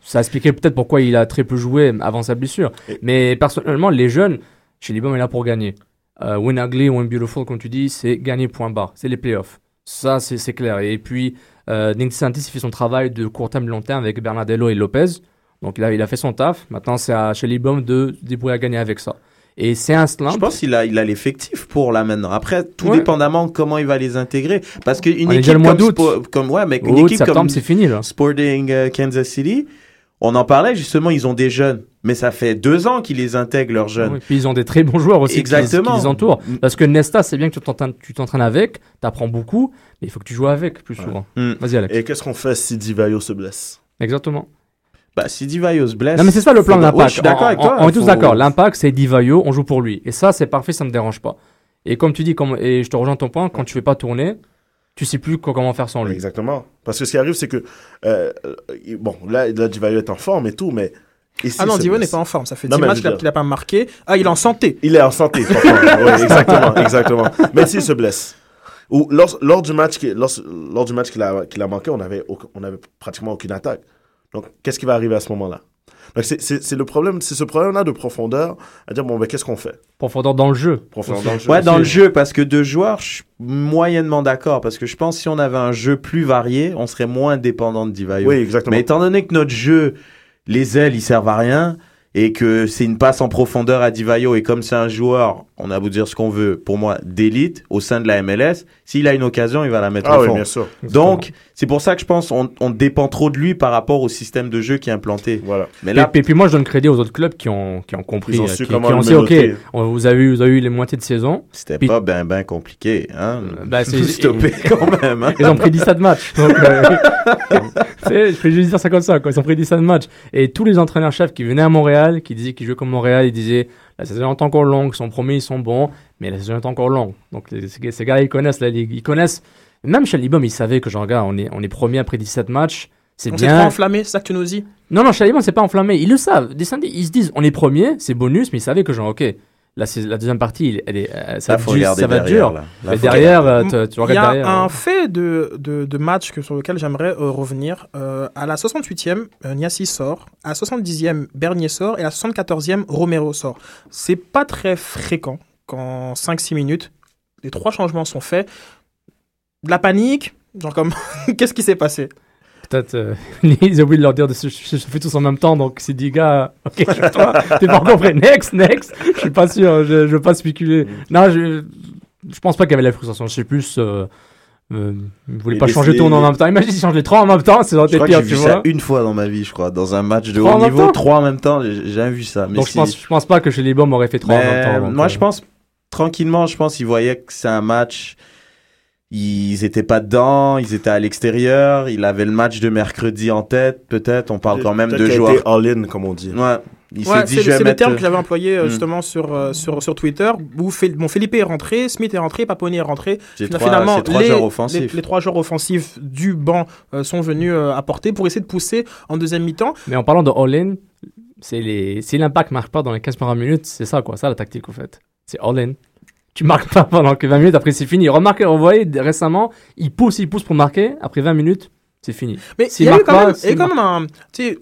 Ça expliquait peut-être pourquoi il a très peu joué avant sa blessure. Mais personnellement, les jeunes, chez Libom est là pour gagner. Euh, win ugly, win beautiful, comme tu dis, c'est gagner point barre. C'est les playoffs. Ça, c'est clair. Et puis, euh, Nick Santis, fait son travail de court terme, long terme avec Bernardello et Lopez. Donc, il a, il a fait son taf. Maintenant, c'est à chez Libom de débrouiller à gagner avec ça. Et c'est un slam. Je pense qu'il a, il a l'effectif pour là maintenant. Après, tout Ouais. dépendamment de comment il va les intégrer. Parce qu'une équipe déjà le mois comme. Spo- comme, ouais, mais une Août, équipe septembre, comme c'est fini, là. Sporting euh, Kansas City, on en parlait justement, ils ont des jeunes, mais ça fait deux ans qu'ils les intègrent leurs jeunes. Oui, puis ils ont des très bons joueurs aussi qui les- Exactement. qui les entourent. Parce que Nesta, c'est bien que tu t'entraînes- avec, t'apprends beaucoup, mais il faut que tu joues avec plus souvent. Mm. Vas-y Alex. Et qu'est-ce qu'on fait si Divayo se blesse? Exactement. Bah, si Divayo se blesse. Non mais c'est ça le plan de l'impact. Ouais, je suis d'accord On- avec on- toi. On est tous faut- d'accord. L'impact c'est Divayo, on joue pour lui. Et ça c'est parfait, ça me dérange pas. Et comme tu dis, comme, et je te rejoins ton point, quand tu fais pas tourner, tu sais plus co- comment faire sans lui. Exactement. Parce que ce qui arrive, c'est que, euh, euh, bon, là, là Divayo est en forme et tout, mais. ici, Ah non, Divo n'est pas en forme. Ça fait Non, 10 mais matchs qu'il veux a- dire- qu'il a pas marqué. Ah, il est en santé. Il est en santé, exactement, exactement. Mais s'il se blesse, ou lors, lors du match lors, lors du match qu'il a, qu'il a manqué, on avait, on avait pratiquement aucune attaque. Donc, qu'est-ce qui va arriver à ce moment-là? Donc, c'est- le problème, c'est ce problème-là de profondeur, à dire, bon, ben, qu'est-ce qu'on fait? Profondeur dans le jeu. Profondeur dans le jeu. Ouais, dans le jeu, parce que deux joueurs, je suis moyennement d'accord. Parce que je pense que si on avait un jeu plus varié, on serait moins dépendant de Divayo. Oui, exactement. Mais étant donné que notre jeu, les ailes, ils servent à rien, et que c'est une passe en profondeur à Divayo, et comme c'est un joueur, on a beau dire ce qu'on veut, pour moi, d'élite, au sein de la MLS, s'il a une occasion, il va la mettre ah au oui, fond. bien sûr. Donc, c'est pour ça que je pense on, on dépend trop de lui par rapport au système de jeu qui est implanté. Voilà. Mais Et, là, puis, puis moi je donne crédit aux autres clubs qui ont, qui ont compris, Ils ont euh, su qui, comment qui ont dit ok, on- vous avez eu, vous avez eu les moitiés de saison. c'était puis- pas ben ben compliqué, hein. Bah, c'est- stoppé quand même. Hein? Ils ont pris 17 matchs. Donc, euh, je vais juste dire ça comme ça. Quoi. Ils ont pris 17 matchs. Et tous les entraîneurs-chefs qui venaient à Montréal, qui disaient qu'ils jouaient comme Montréal, ils disaient la saison est encore longue, ils sont promis, ils sont bons, mais la saison est encore longue. Donc les- ces, gars, ils connaissent la ligue. Ils connaissent. Même Chalibom, ils savaient que genre, on est, on est premier après 17 matchs. C'est On s'est bien. enflammé, c'est ça que tu nous dis? Non, non, Chalibom, c'est pas enflammé. Ils le savent. Descendez, ils se disent, on est premier, c'est bonus, mais ils savaient que genre, ok, la, la deuxième partie, elle, elle est, euh, ça, Là, faut ça va être derrière. dur. Là. Là, Mais derrière, regarder. euh, tu, tu Il y regardes a derrière. un euh, fait de, de, de match que, sur lequel j'aimerais euh, revenir. Euh, à la 68e, euh, Niassi sort. À la 70e, Bernier sort. Et à la 74e, Romero sort. C'est pas très fréquent qu'en 5-6 minutes, les trois changements sont faits. De la panique, genre comme, qu'est-ce qui s'est passé? Peut-être, euh, ils ont oublié de leur dire de se chauffer tous en même temps, donc c'est dit, gars, ok, chauffe-toi, t'es pas encore prêt, next, next. Je suis pas sûr, je, je veux pas spéculer. Non, je, je pense pas qu'il y avait la frustration, je sais plus, euh, euh, ils voulaient pas changer tout en même temps. Imagine s'ils changent les trois en même temps, c'est dans tes crois que pire, j'ai tu vu vois. ça une fois dans ma vie, je crois, dans un match de haut niveau, trois en même temps. J'ai jamais vu ça. Mais Donc je pense, je pense pas que chez les bombes aurait fait trois en même temps. donc, moi, euh, je pense tranquillement, je pense qu'ils voyaient que c'est un match. Ils étaient pas dedans, ils étaient à l'extérieur. Il avait le match de mercredi en tête, peut-être. On parle quand même de joueurs. all-in, comme on dit. Ouais. Il Ouais, s'est dit, c'est le mettre. terme que j'avais employé euh, Hmm. justement sur, euh, sur, sur Twitter. Où bon, Felipe est rentré, Smith est rentré, Paponi est rentré. Trois, finalement, trois les, joueurs les, offensifs. les trois joueurs offensifs du banc euh, sont venus euh, apporter pour essayer de pousser en deuxième mi-temps. Mais en parlant de all-in, c'est les... si l'impact marque pas dans les 15 premières minutes, c'est ça quoi, ça la tactique au fait. C'est all-in. Tu marques pas pendant que 20 minutes, après c'est fini. Remarquez, on voyait récemment, il pousse, il pousse pour marquer, après 20 minutes, c'est fini. Mais il y a eu quand pas, même, il y a eu s'il quand même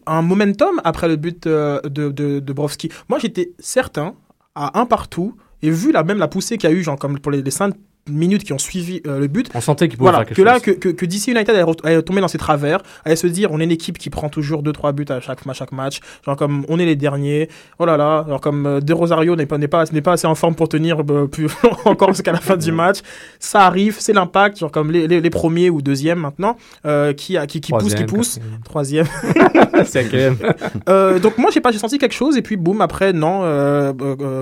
un, momentum après le but euh, de, de, de Brovski. Moi, j'étais certain, à un partout, et vu la, même la poussée qu'il y a eu, genre comme pour les, les 5 minutes qui ont suivi euh, le but, On sentait qu'il pouvait voilà, faire quelque que là, chose. que, que, que DC United allait, allait tomber dans ses travers, allait se dire, on est une équipe qui prend toujours 2-3 buts à chaque, à chaque match, genre comme on est les derniers, oh là là, genre comme euh, De Rosario n'est pas, n'est pas, n'est pas assez en forme pour tenir euh, plus encore jusqu'à la fin du match, ça arrive, c'est l'impact, genre comme les, les, les premiers ou deuxièmes maintenant, qui, qui, qui pousse, qui Troisième, pousse, troisième. Cinquième. Donc moi j'ai pas j'ai senti quelque chose. Et puis boum après non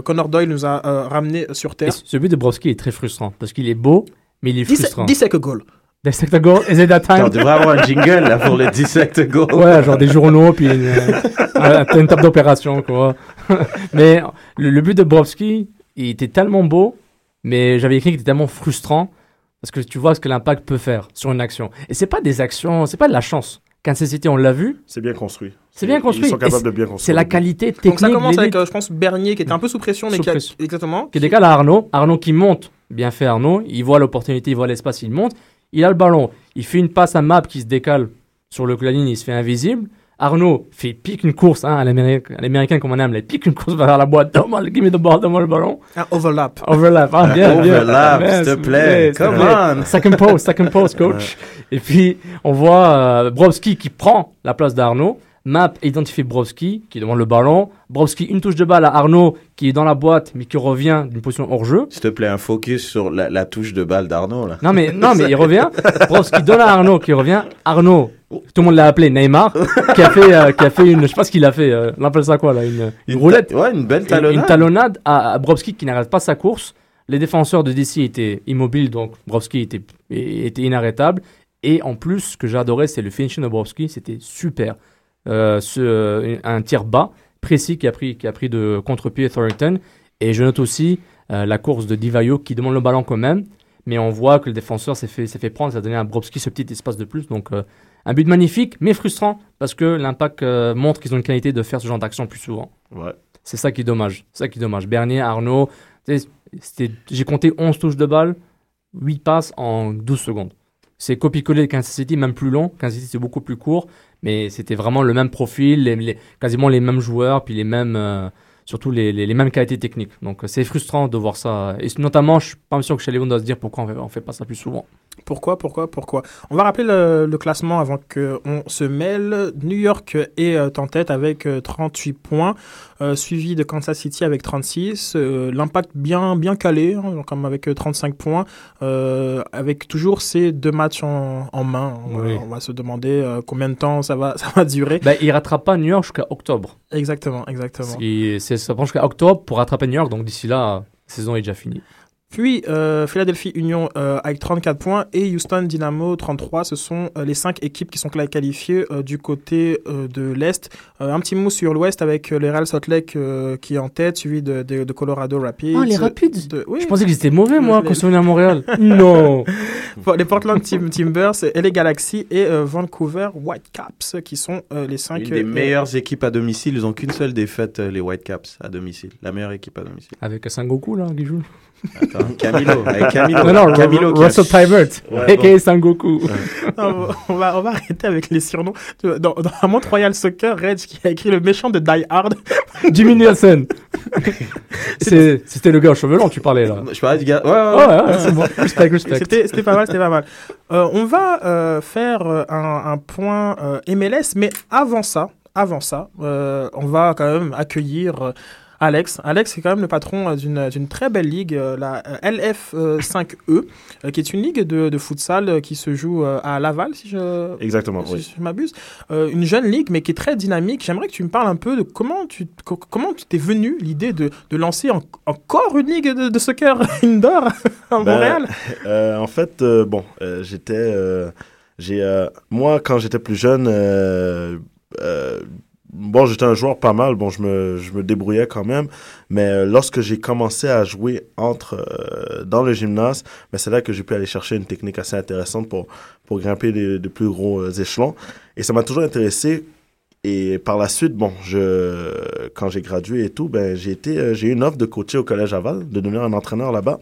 Connor Doyle nous a ramené sur Et terre. ce but de Brovski est très frustrant parce qu'il est beau, mais il est 10 frustrant. 10 seconds goal. Dissect the goal, is it that time? on devrait avoir un jingle là pour le dissect goal. Ouais, genre des journaux, puis une, euh, une table d'opération, quoi. mais le, le but de Brovski, il était tellement beau, mais j'avais écrit qu'il était tellement frustrant, parce que tu vois ce que l'impact peut faire sur une action. Et c'est pas des actions, c'est pas de la chance. Kansas City, on l'a vu, C'est bien construit. C'est bien construit. Ils sont capables de bien construire. c'est la qualité technique Donc ça commence avec euh, je pense Bernier qui était un peu sous pression mais Sous qui a- pression. exactement. qui décale à Arnaud. Arnaud qui monte, bien fait Arnaud. Il voit l'opportunité, il voit l'espace, il monte. Il a le ballon. Il fait une passe à Map qui se décale sur le ligne, il se fait invisible. Arnaud fait pique une course, hein, à l'américain comme on aime, il pique une course vers la boîte. Donne-moi, give me the ball, donne-moi le ballon. Un overlap. Overlap, ah, bien, bien. Overlap, s'il te plaît. Come on. Second post, second post, coach. Et puis, on voit euh, Brovski qui prend la place d'Arnaud. Map identifie Brovski qui demande le ballon. Brovski, une touche de balle à Arnaud qui est dans la boîte mais qui revient d'une position hors jeu. S'il te plaît, un focus sur la, la touche de balle d'Arnaud, là. Non mais, non, mais il revient. Brovski donne à Arnaud qui revient. Arnaud, tout le monde l'a appelé Neymar, qui a fait, euh, qui a fait une, je sais pas ce qu'il a fait, euh, on appelle ça quoi là, une, une roulette. ta- Ouais, une belle Une- talonnade. Une talonnade à, à Brovski qui n'arrête pas sa course. Les défenseurs de DC étaient immobiles, donc Brovski était, était inarrêtable. Et en plus, ce que adoré, c'est le finishing de Brovski, c'était super. Euh, ce, un tir bas, précis, qui a pris, qui a pris de contre-pied Thornton. Et je note aussi euh, la course de Divayo qui demande le ballon quand même. Mais on voit que le défenseur s'est fait, s'est fait prendre, ça a donné à Brovski ce petit espace de plus. Donc euh, un but magnifique, mais frustrant, parce que l'impact euh, montre qu'ils ont une qualité de faire ce genre d'action plus souvent. Ouais. C'est ça qui est dommage. C'est ça qui est dommage. Bernier, Arnaud, j'ai compté 11 touches de balle, 8 passes en 12 secondes. C'est copier-coller de Kansas City, même plus long. Kansas City, c'est beaucoup plus court, mais c'était vraiment le même profil, les- les- quasiment les mêmes joueurs, puis les mêmes, euh, surtout les, les- mêmes qualités techniques. Donc euh, c'est frustrant de voir ça. Et notamment, je suis pas sûr que Chalevon doit se dire pourquoi on fait, on fait pas ça plus souvent. Pourquoi, pourquoi, pourquoi? On va rappeler le, le classement avant qu'on se mêle. New York est euh, en tête avec euh, 38 points, euh, suivi de Kansas City avec 36. euh, L'impact bien, bien calé, hein, comme avec euh, 35 points, euh, avec toujours ces deux matchs en, en main. On, va- Oui. on va se demander euh, combien de temps ça va, ça va durer. Ben, il rattrape pas New York jusqu'à octobre. Exactement, exactement. C'est ça prend jusqu'à octobre pour rattraper New York, donc d'ici là, la saison est déjà finie. Puis euh, Philadelphie Union euh, avec 34 points et Houston Dynamo 33. Ce sont euh, les cinq équipes qui sont qualifiées euh, du côté euh, de l'Est. Euh, un petit mot sur l'Ouest avec euh, les Real Salt Lake euh, qui est en tête, suivi de, de- de Colorado Rapids. Ah, les Rapids de- oui, Je pensais qu'ils étaient mauvais, moi, Les- quand ils sont venus à Montréal. non les Portland Tim- Timbers, et les Galaxy et euh, Vancouver Whitecaps qui sont euh, les cinq Une des euh, meilleures équipes à domicile. Ils ont qu'une seule défaite, les Whitecaps, à domicile. La meilleure équipe à domicile. Avec Sangoku, là, qui joue. Attends, Camilo. Avec Camilo. Non, non, Camilo Russell Tybert, Ouais, a.k.a. Sangoku. Non, on, va, on va arrêter avec les surnoms. Dans, dans un Mont Royal Soccer, Reg qui a écrit le méchant de Die Hard. Jimmy Nielsen. C'est- C'était le gars aux cheveux longs, tu parlais, là. Je parlais du gars. Ouais, Ouais, ouais, ouais, ouais, c'est bon. Respect, respect. C'était c'était pas mal, c'était pas mal. Euh, on va euh, faire euh, un, un point euh, MLS, mais avant ça, avant ça, euh, on va quand même accueillir euh, Alex. Alex est quand même le patron euh, d'une très belle ligue, euh, la euh, LF5E, euh, qui est une ligue de, de futsal qui se joue à Laval, si je, Exactement, si oui. je m'abuse. Une jeune ligue, mais qui est très dynamique. J'aimerais que tu me parles un peu de comment tu co- comment tu t'es venu l'idée de, de lancer en- encore une ligue de, de soccer indoor à Ben, Montréal? Euh, en fait, euh, bon, euh, j'étais, j'ai, moi, quand j'étais plus jeune, bon, j'étais un joueur pas mal, bon, je me, je me débrouillais quand même, mais euh, lorsque j'ai commencé à jouer entre, euh, dans le gymnase, ben, c'est là que j'ai pu aller chercher une technique assez intéressante pour, pour grimper les, plus gros euh, échelons, et ça m'a toujours intéressé. Et par la suite, bon, je, quand j'ai gradué et tout, ben, j'ai été, euh, j'ai eu une offre de coacher au collège Aval, de devenir un entraîneur là-bas.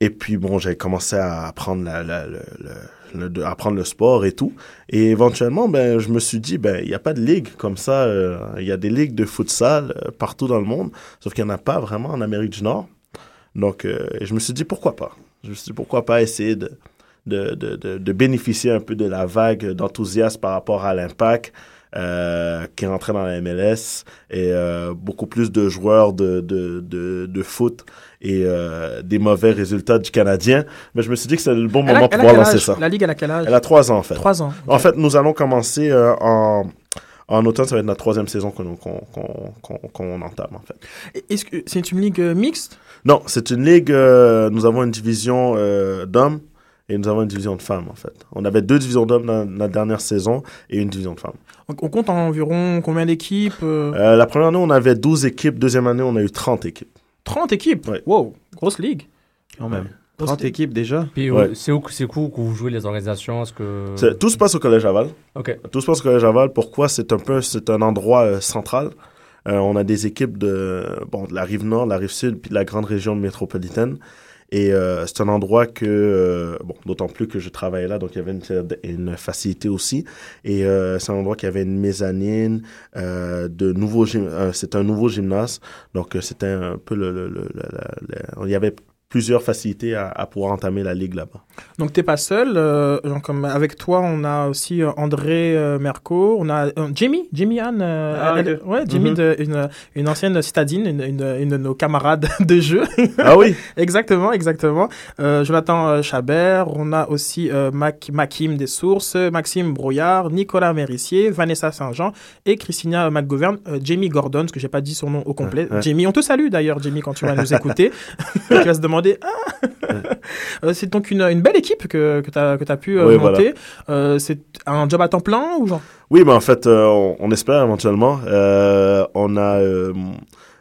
Et puis, bon, j'ai commencé à apprendre, la, la- le, le- apprendre le sport et tout. Et éventuellement, ben, je me suis dit, ben, il n'y a pas de ligue comme ça. euh, Il y a des ligues de futsal euh, partout dans le monde, sauf qu'il n'y en a pas vraiment en Amérique du Nord. Donc, euh, je me suis dit, pourquoi pas? Je me suis dit, pourquoi pas essayer de, de, de, de, de bénéficier un peu de la vague d'enthousiasme par rapport à l'impact euh, qui est rentré dans la MLS et euh, beaucoup plus de joueurs de, de, de, de foot et euh, des mauvais résultats du Canadien. Mais je me suis dit que c'était le bon moment pour pouvoir lancer ça. La ligue, elle a quel âge? Elle a trois ans, en fait. Trois ans. En fait, nous allons commencer euh, en, en automne. Ça va être notre troisième saison qu'on qu'on qu'on qu'on- qu'on entame, en fait. Est-ce que c'est une ligue euh, mixte? Non, c'est une ligue. nous avons une division d'hommes et nous avons une division de femmes, en fait. On avait deux divisions d'hommes dans la dernière saison et une division de femmes. on, compte environ combien d'équipes Euh, la première année, on avait 12 équipes. Deuxième année, on a eu 30 équipes. 30 équipes Ouais. Wow, grosse ligue. Quand même. Grosse 30 ligue. équipes déjà. Puis Ouais. c'est où, c'est où que vous jouez les organisations? Est-ce que... C'est- Tout se passe au Collège Aval. Ok. Tout se passe au Collège Aval. Pourquoi? C'est un peu, c'est un endroit euh, central. Euh, on a des équipes de, bon, de la rive nord, de la rive sud, puis de la grande région métropolitaine. Et euh, c'est un endroit que, euh, bon, d'autant plus que je travaillais là, donc il y avait une, facilité aussi. Et euh, c'est un endroit qui avait une mezzanine, euh, de nouveaux euh, c'est un nouveau gymnase. Donc euh, c'était un peu le, le- le- le- il y avait plusieurs facilités à, à pouvoir entamer la ligue là-bas. Donc t'es pas seul. euh, genre, comme avec toi, on a aussi euh, André euh, Merco, on a euh, Jimmy, Jimmy Anne, euh, Ah, ouais, Jimmy, Mhm. de- une, une ancienne citadine, une, une, une de nos camarades de jeu. Ah oui exactement, exactement. Euh, Jonathan Chabert, on a aussi euh, Mac, Makim des Sources, Maxime Brouillard, Nicolas Mérissier, Vanessa Saint-Jean et Christina McGovern, euh, Jamie Gordon, parce que j'ai pas dit son nom au complet. Ouais, ouais. Jamie, on te salue d'ailleurs, Jamie, quand tu vas nous écouter. tu vas se demander, ah Euh, C'est donc une, une belle équipe que, que tu as, as pu euh, Oui, monter. Euh, c'est un job à temps plein ou genre? Oui, mais en fait, on, on espère éventuellement. On a,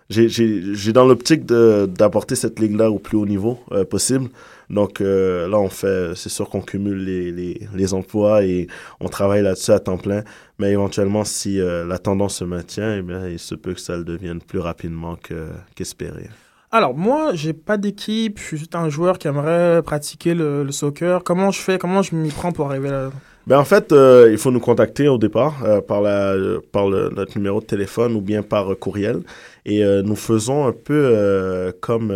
j'ai, dans l'optique d'apporter cette ligue-là au plus haut niveau euh, possible. Donc euh, là, on fait, c'est sûr qu'on cumule les, les, les emplois et on travaille là-dessus à temps plein. Mais éventuellement, si euh, la tendance se maintient, eh bien, il se peut que ça le devienne plus rapidement que, qu'espéré. Alors moi, j'ai pas d'équipe, je suis juste un joueur qui aimerait pratiquer le, soccer. Comment je fais Comment je m'y prends pour arriver là? Ben en fait, euh, il faut nous contacter au départ euh, par, la, par notre numéro de téléphone ou bien par euh, courriel. Et nous faisons un peu comme,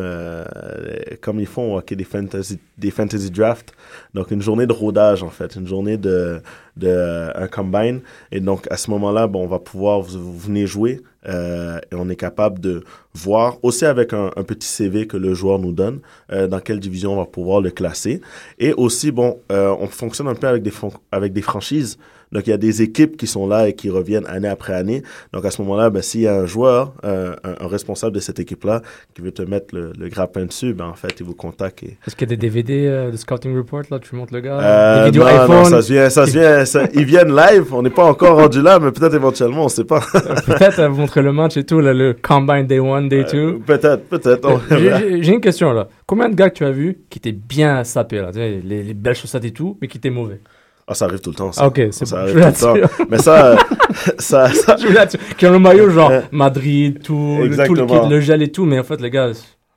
comme ils font des fantasy, des fantasy drafts. Donc une journée de rodage en fait, une journée de, de un combine. Et donc à ce moment-là, bon, on va pouvoir, vous, vous venez jouer euh, et on est capable de voir, aussi avec un, petit CV que le joueur nous donne, euh, dans quelle division on va pouvoir le classer. Et aussi, bon, euh, on fonctionne un peu avec des franchises. Donc, il y a des équipes qui sont là et qui reviennent année après année. Donc, à ce moment-là, ben, s'il y a un joueur, euh, un, un responsable de cette équipe-là qui veut te mettre le, le grappin dessus, ben, en fait, il vous contacte. Et... Est-ce qu'il y a des DVD euh, de Scouting Report, là, tu montres le gars Euh, Des vidéos non, iPhone? non, ça se vient, ça se vient, ça- ils viennent live. On n'est pas encore rendu là, mais peut-être éventuellement, on sait pas. Peut-être euh, vous montrer le match et tout, là, le Combine Day 1, Day 2. Euh, peut-être, peut-être. on J'ai- une question là. Combien de gars que tu as vu qui étaient bien sapés là, les, les belles chaussettes et tout, mais qui étaient mauvais? Ah, ça arrive tout le temps. Ça. Ok, c'est ça bon. arrive Je tout le temps. Mais ça, euh, ça, ça, Je voulais. Qui ont le maillot genre. Madrid, tout, le, tout le le gel et tout, mais en fait les gars,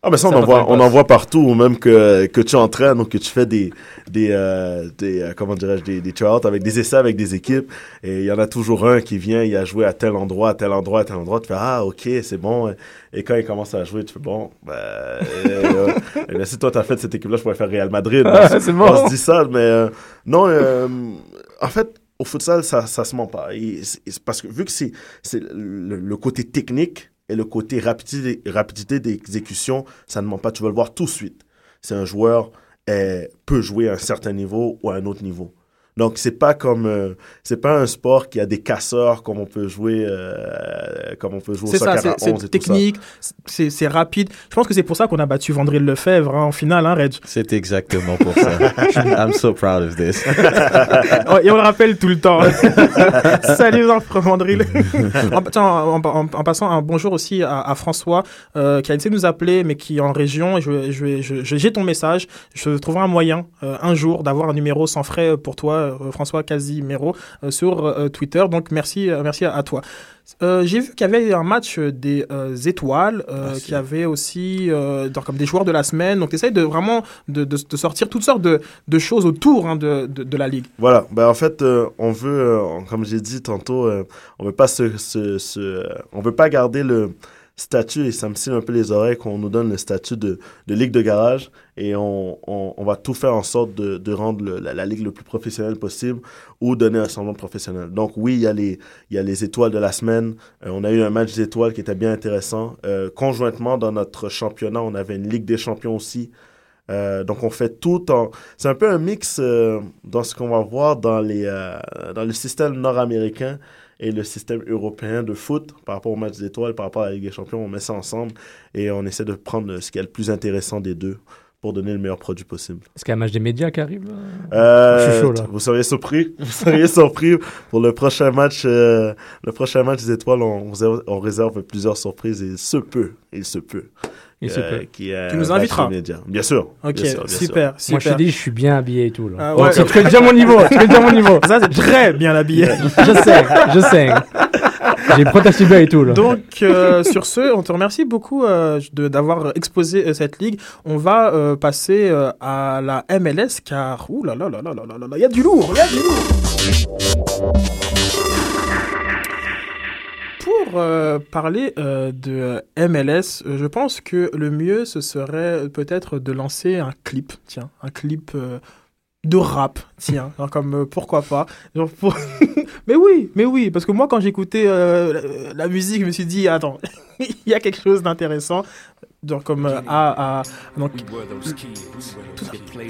Ah, mais ça, on Ça en voit, on en voit partout, ou même que, que tu entraînes ou que tu fais des, des, euh, des euh, comment dirais-je, des, des tryouts avec des essais avec des équipes. Et il y en a toujours un qui vient, il a joué à tel endroit, à tel endroit, à tel endroit. Tu fais, ah, ok, c'est bon. Et quand il commence à jouer, tu fais, bon, ben, euh, eh si toi t'as fait cette équipe-là, je pourrais faire Real Madrid. Ah, On bon. On se dit ça, mais euh, non, euh, en fait, au futsal, ça, ça se ment pas. Et parce que vu que c'est, c'est le, le côté technique et le côté rapidité, rapidité d'exécution, ça ne ment pas. Tu vas le voir tout de suite. C'est un joueur euh, peut jouer à un certain niveau ou à un autre niveau. Donc c'est pas comme euh, c'est pas un sport qui a des casseurs comme on peut jouer euh, comme on peut jouer au C'est ça, soccer c'est à 11 c'est et tout ça. technique, c'est c'est rapide. Je pense que c'est pour ça qu'on a battu Vandril Lefebvre hein, en finale, hein, Reg? C'est exactement pour ça. I'm so proud of this. Oh, et on le rappelle tout le temps. Salut Vandril. en, tiens, en, en- en passant un bonjour aussi à, à François euh, qui a essayé de nous appeler mais qui est en région. Et je, vais- je, vais- je- je- j'ai ton message. Je trouverai un moyen euh, un jour d'avoir un numéro sans frais pour toi, euh, François Casimiro, euh, sur euh, Twitter. Donc merci, merci à, à toi. Euh, j'ai vu qu'il y avait un match des euh, étoiles, euh, Ah, y avait aussi dans- comme des joueurs de la semaine. Donc, tu essayes de vraiment de, de- de sortir toutes sortes de, de choses autour hein, de, la ligue. Voilà, ben en fait, on veut, comme j'ai dit tantôt, on veut pas se, se, se- on veut pas garder le statut et ça me signe un peu les oreilles qu'on nous donne le statut de, de ligue de garage et on, on, on va tout faire en sorte de, de rendre la, la ligue le plus professionnelle possible ou donner un semblant professionnel. Donc oui, il y a les, il y a les étoiles de la semaine. Euh, on a eu un match d'étoiles qui était bien intéressant. Euh, conjointement dans notre championnat, on avait une ligue des champions aussi. Euh, donc on fait tout en c'est un peu un mix euh, dans ce qu'on va voir dans les euh, dans le système nord-américain et le système européen de foot par rapport au match d'étoiles, par rapport à la Ligue des Champions, on met ça ensemble et on essaie de prendre ce qui est le plus intéressant des deux pour donner le meilleur produit possible. est-ce qu'il y a un match des médias qui arrive là Euh, Je suis chaud, là. Vous seriez surpris, vous seriez surpris pour le prochain match, euh, le prochain match des étoiles, on, réserve- on réserve plusieurs surprises et il se peut, il se peut. Euh, y ait Tu nous inviteras. Bien sûr. Ok, bien sûr, bien sûr. super, Moi je te dis, je suis bien habillé et tout là. Ah Donc, tu connais déjà mon niveau, tu connais déjà mon niveau. Ça, c'est très bien habillé. Je sais, je sais. J'ai protégé bien et tout là. Donc, euh, sur ce, on te remercie beaucoup euh, de- d'avoir exposé euh, cette ligue. On va euh, passer euh, à la MLS car, ouh là là là là là là là, il y a du lourd, il y a du lourd. Pour euh, parler euh, de MLS, euh, je pense que le mieux, ce serait peut-être de lancer un clip, tiens, un clip de rap, tiens, genre comme euh, pourquoi pas. Genre pour- mais oui, mais oui, parce que moi, quand j'écoutais euh, la, la musique, je me suis dit, attends, il y a quelque chose d'intéressant. Genre comme euh, à, à- donc,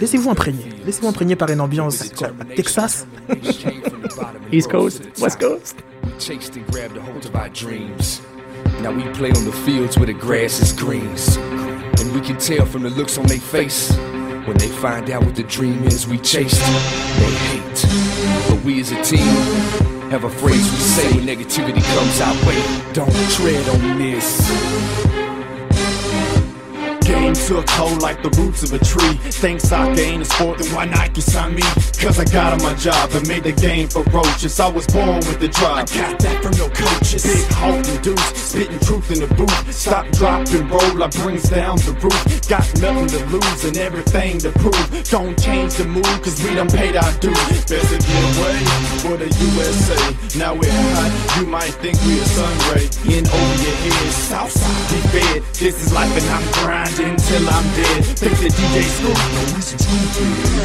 laissez-vous imprégner, laissez-vous imprégner par une ambiance quoi, Texas. East Coast, West Coast. We chased and grabbed a hold of our dreams. Now we play on the fields where the grass is green. And we can tell from the looks on their face. When they find out what the dream is we chased, they hate. But we as a team have a phrase we say when negativity comes our way. Don't tread on this. Game took hold like the roots of a tree. Think soccer ain't a sport, then why Nike sign me? Cause I got on my job and made the game ferocious. I was born with the drive. I got that from no coaches. Big and Deuce, spitting truth in the booth. Stop, drop, and roll, I brings down the roof. Got nothing to lose and everything to prove. Don't change the mood, cause we done paid our dues. Best to get away for the USA. Now we're hot, you might think we a sun ray. In over your head, Southside, be fed. This is life and I'm grinding till I'm dead. The DJ to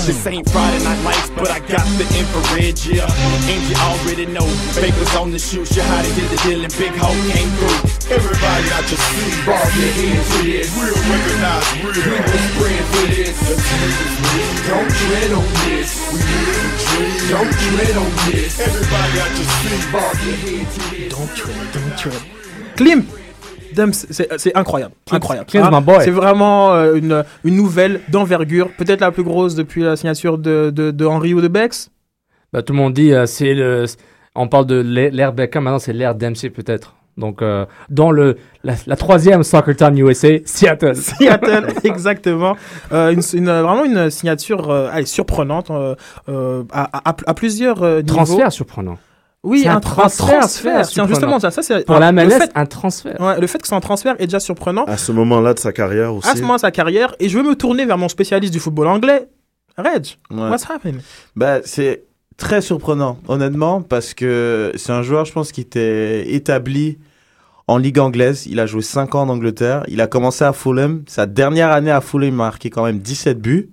This ain't Friday night lights, but I got the infrared, yeah. And you already know, Bakers on the shoot, you how to hit the deal and Big Hole came through. Everybody out your seat, bar your hands to this. Real recognize real. We was praying for this. Don't tread on this. We. Don't tread on this. Everybody out your seat, bar your hands to this. Don't tread, don't tread. Klim Dums, c'est c'est incroyable, incroyable. C'est vraiment euh, une, une nouvelle d'envergure, peut-être la plus grosse depuis la signature de, de, de Henry ou de Bex? Bah, tout le monde dit, euh, c'est le. On parle de l'ère Beckham, maintenant c'est l'ère Dempsey peut-être. Donc, euh, dans le, la, la troisième Soccer Time USA, Seattle. Seattle, exactement. Euh, une, une- vraiment une signature euh, allez, surprenante euh, euh, à, à- à plusieurs euh, niveaux. Transfert surprenant. Oui, un, un tra- transfert, transfert. Tiens, surprenant. justement, ça, ça c'est Pour un- la le MLS, fait, un transfert. ouais, le fait que c'est un transfert est déjà surprenant. À ce moment-là de sa carrière aussi. à ce moment de sa carrière, et je veux me tourner vers mon spécialiste du football anglais, Reg. Ouais. What's happening? Bah, c'est très surprenant, honnêtement, parce que c'est un joueur, je pense, qui était établi en Ligue anglaise. Il a joué 5 ans en Angleterre. Il a commencé à Fulham. Sa dernière année à Fulham, il a marqué quand même 17 buts.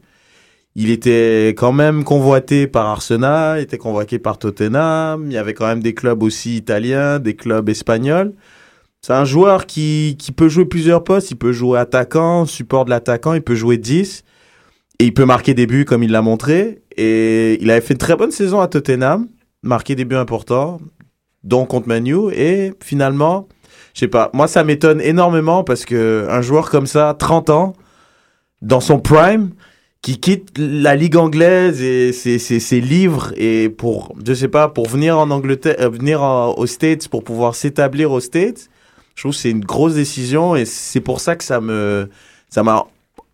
Il était quand même convoité par Arsenal, il était convoqué par Tottenham. Il y avait quand même des clubs aussi italiens, des clubs espagnols. C'est un joueur qui, qui peut jouer plusieurs postes. Il peut jouer attaquant, support de l'attaquant, il peut jouer 10. Et il peut marquer des buts comme il l'a montré. Et il avait fait une très bonne saison à Tottenham, marqué des buts importants, dont contre Manu. Et finalement, je sais pas, moi ça m'étonne énormément parce que un joueur comme ça, 30 ans, dans son prime, qui quitte la ligue anglaise et ses, ses, ses livres et pour, je sais pas, pour venir en Angleterre, euh, venir en- aux States, pour pouvoir s'établir aux States, je trouve que c'est une grosse décision et c'est pour ça que ça me, ça m'a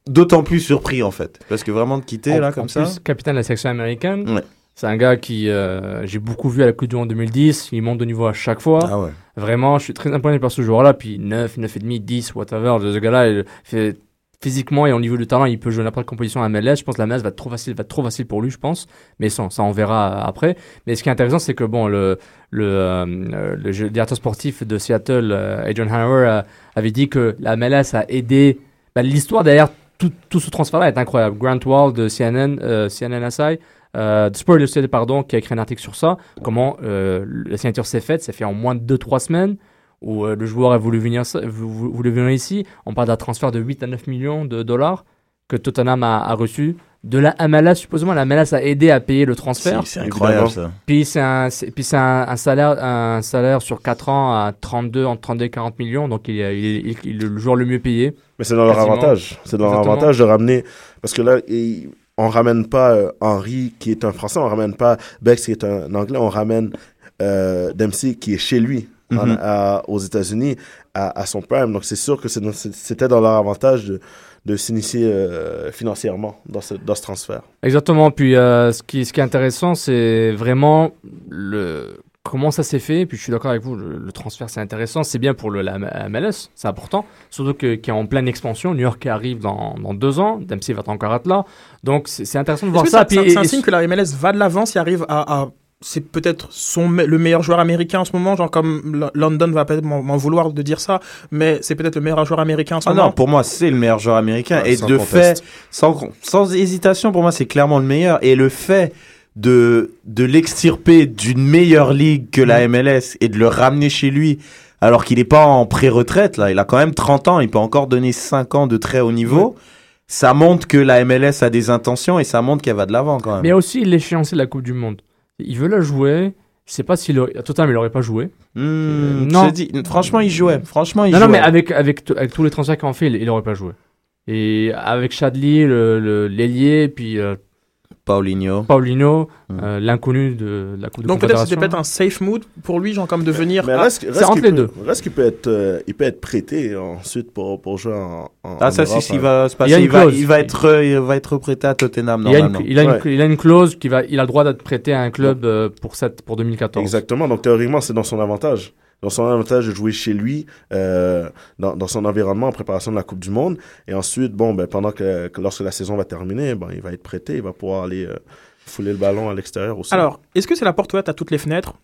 d'autant plus surpris en fait. Parce que vraiment de quitter En- là en comme plus, ça. capitaine de la section américaine. Ouais. C'est un gars qui euh, j'ai beaucoup vu à la Coupe du Monde 2010. Il monte de niveau à chaque fois. Ah ouais. Vraiment, je suis très impressionné par ce joueur-là. Puis 9, 9,5, 10, whatever. Ce gars-là, il fait physiquement et au niveau du talent, il peut jouer n'importe quelle compétition à MLS. Je pense que la MLS va être trop facile, va être trop facile pour lui, je pense. Mais ça, on verra après. Mais ce qui est intéressant, c'est que bon, le, le, euh, euh, directeur sportif de Seattle, euh, Adrian Hanover, euh, avait dit que la MLS a aidé. bah, L'histoire derrière tout, tout ce transfert-là est incroyable. Grant Wall de CNN, euh, CNN SI, euh, de Sport Illustrated, pardon, qui a écrit un article sur ça. Comment euh, la signature s'est faite. Ça fait en moins de 2-3 semaines où euh, le joueur a voulu venir, ça- voulu ici. On parle d'un transfert de 8 à 9 millions de dollars que Tottenham a, a reçu. De la MLS, supposément, la MLS a aidé à payer le transfert. C'est incroyable ça. Puis c'est un, c'est- puis c'est un, un salaire, un salaire sur 4 ans à 32, entre 32 et 40 millions. Donc il est, il est- il est- il est le joueur le mieux payé. Mais c'est dans leur avantage. C'est dans leur avantage de ramener. Parce que là, il- on ramène pas euh, Henry qui est un Français, on ramène pas Bex qui est un Anglais, on ramène euh, Dempsey qui est chez lui en- Mhm. à- aux États-Unis à, à son prime. Donc c'est sûr que c'était dans leur avantage de, de s'initier euh, financièrement dans ce, dans ce transfert. Exactement. Puis euh, ce, qui, ce qui est intéressant, c'est vraiment le comment ça s'est fait. Puis je suis d'accord avec vous, le, le transfert c'est intéressant. C'est bien pour le, la la MLS, c'est important. Surtout qu'il est en pleine expansion. New York arrive dans, dans deux ans. Dempsey va encore être là. Donc c'est intéressant de voir ça. ça- Puis, c'est un- et- signe que la MLS va de l'avant s'il arrive à, à c'est peut-être son me- le meilleur joueur américain en ce moment, genre comme L- London va peut-être m'en vouloir de dire ça, mais c'est peut-être le meilleur joueur américain en ce Ah moment. non, pour moi, c'est le meilleur joueur américain. Ouais, et de conteste. fait, sans, sans hésitation, pour moi, c'est clairement le meilleur. Et le fait de, de l'extirper d'une meilleure ligue que Mm. la MLS et de le ramener chez lui, alors qu'il n'est pas en pré-retraite, là, il a quand même 30 ans, il peut encore donner 5 ans de très haut niveau. Ça montre que la MLS a des intentions et ça montre qu'elle va de l'avant quand même. Mais aussi l'échéancier de la Coupe du Monde. Il veut la jouer. Je sais pas s'il aurait... à Tottenham, il aurait pas joué. Hmm, non. te dis, franchement, il jouait. Franchement, il Non, jouait. non, mais avec, avec, avec tous les transferts qu'on fait, il, il aurait pas joué. Et avec Chadli, le, le- l'ailier, puis euh, Paulinho. Paulinho, Mm. euh, l'inconnu de la Coupe de Donc peut-être c'était peut-être un safe mood pour lui, genre comme de venir. Mais reste, reste c'est entre qu'il les peut- deux. Reste qu'il peut être, euh, il peut être prêté ensuite pour, pour jouer en, en Ah, ça, en Europe, qui hein. va se Il passer. une Il va, clause. il va être, euh, il va être prêté à Tottenham, il, a une, normalement. il, a une, Ouais. il a une clause qui va, il a le droit d'être prêté à un club euh, pour, cette, pour 2014. Exactement. Donc, théoriquement, c'est dans son avantage. Dans son avantage de jouer chez lui, euh, dans, dans son environnement en préparation de la Coupe du Monde. Et ensuite, bon, ben, pendant que, que lorsque la saison va terminer, ben, il va être prêté. Il va pouvoir aller euh, fouler le ballon à l'extérieur aussi. Alors, est-ce que c'est la porte ouverte à toutes les fenêtres?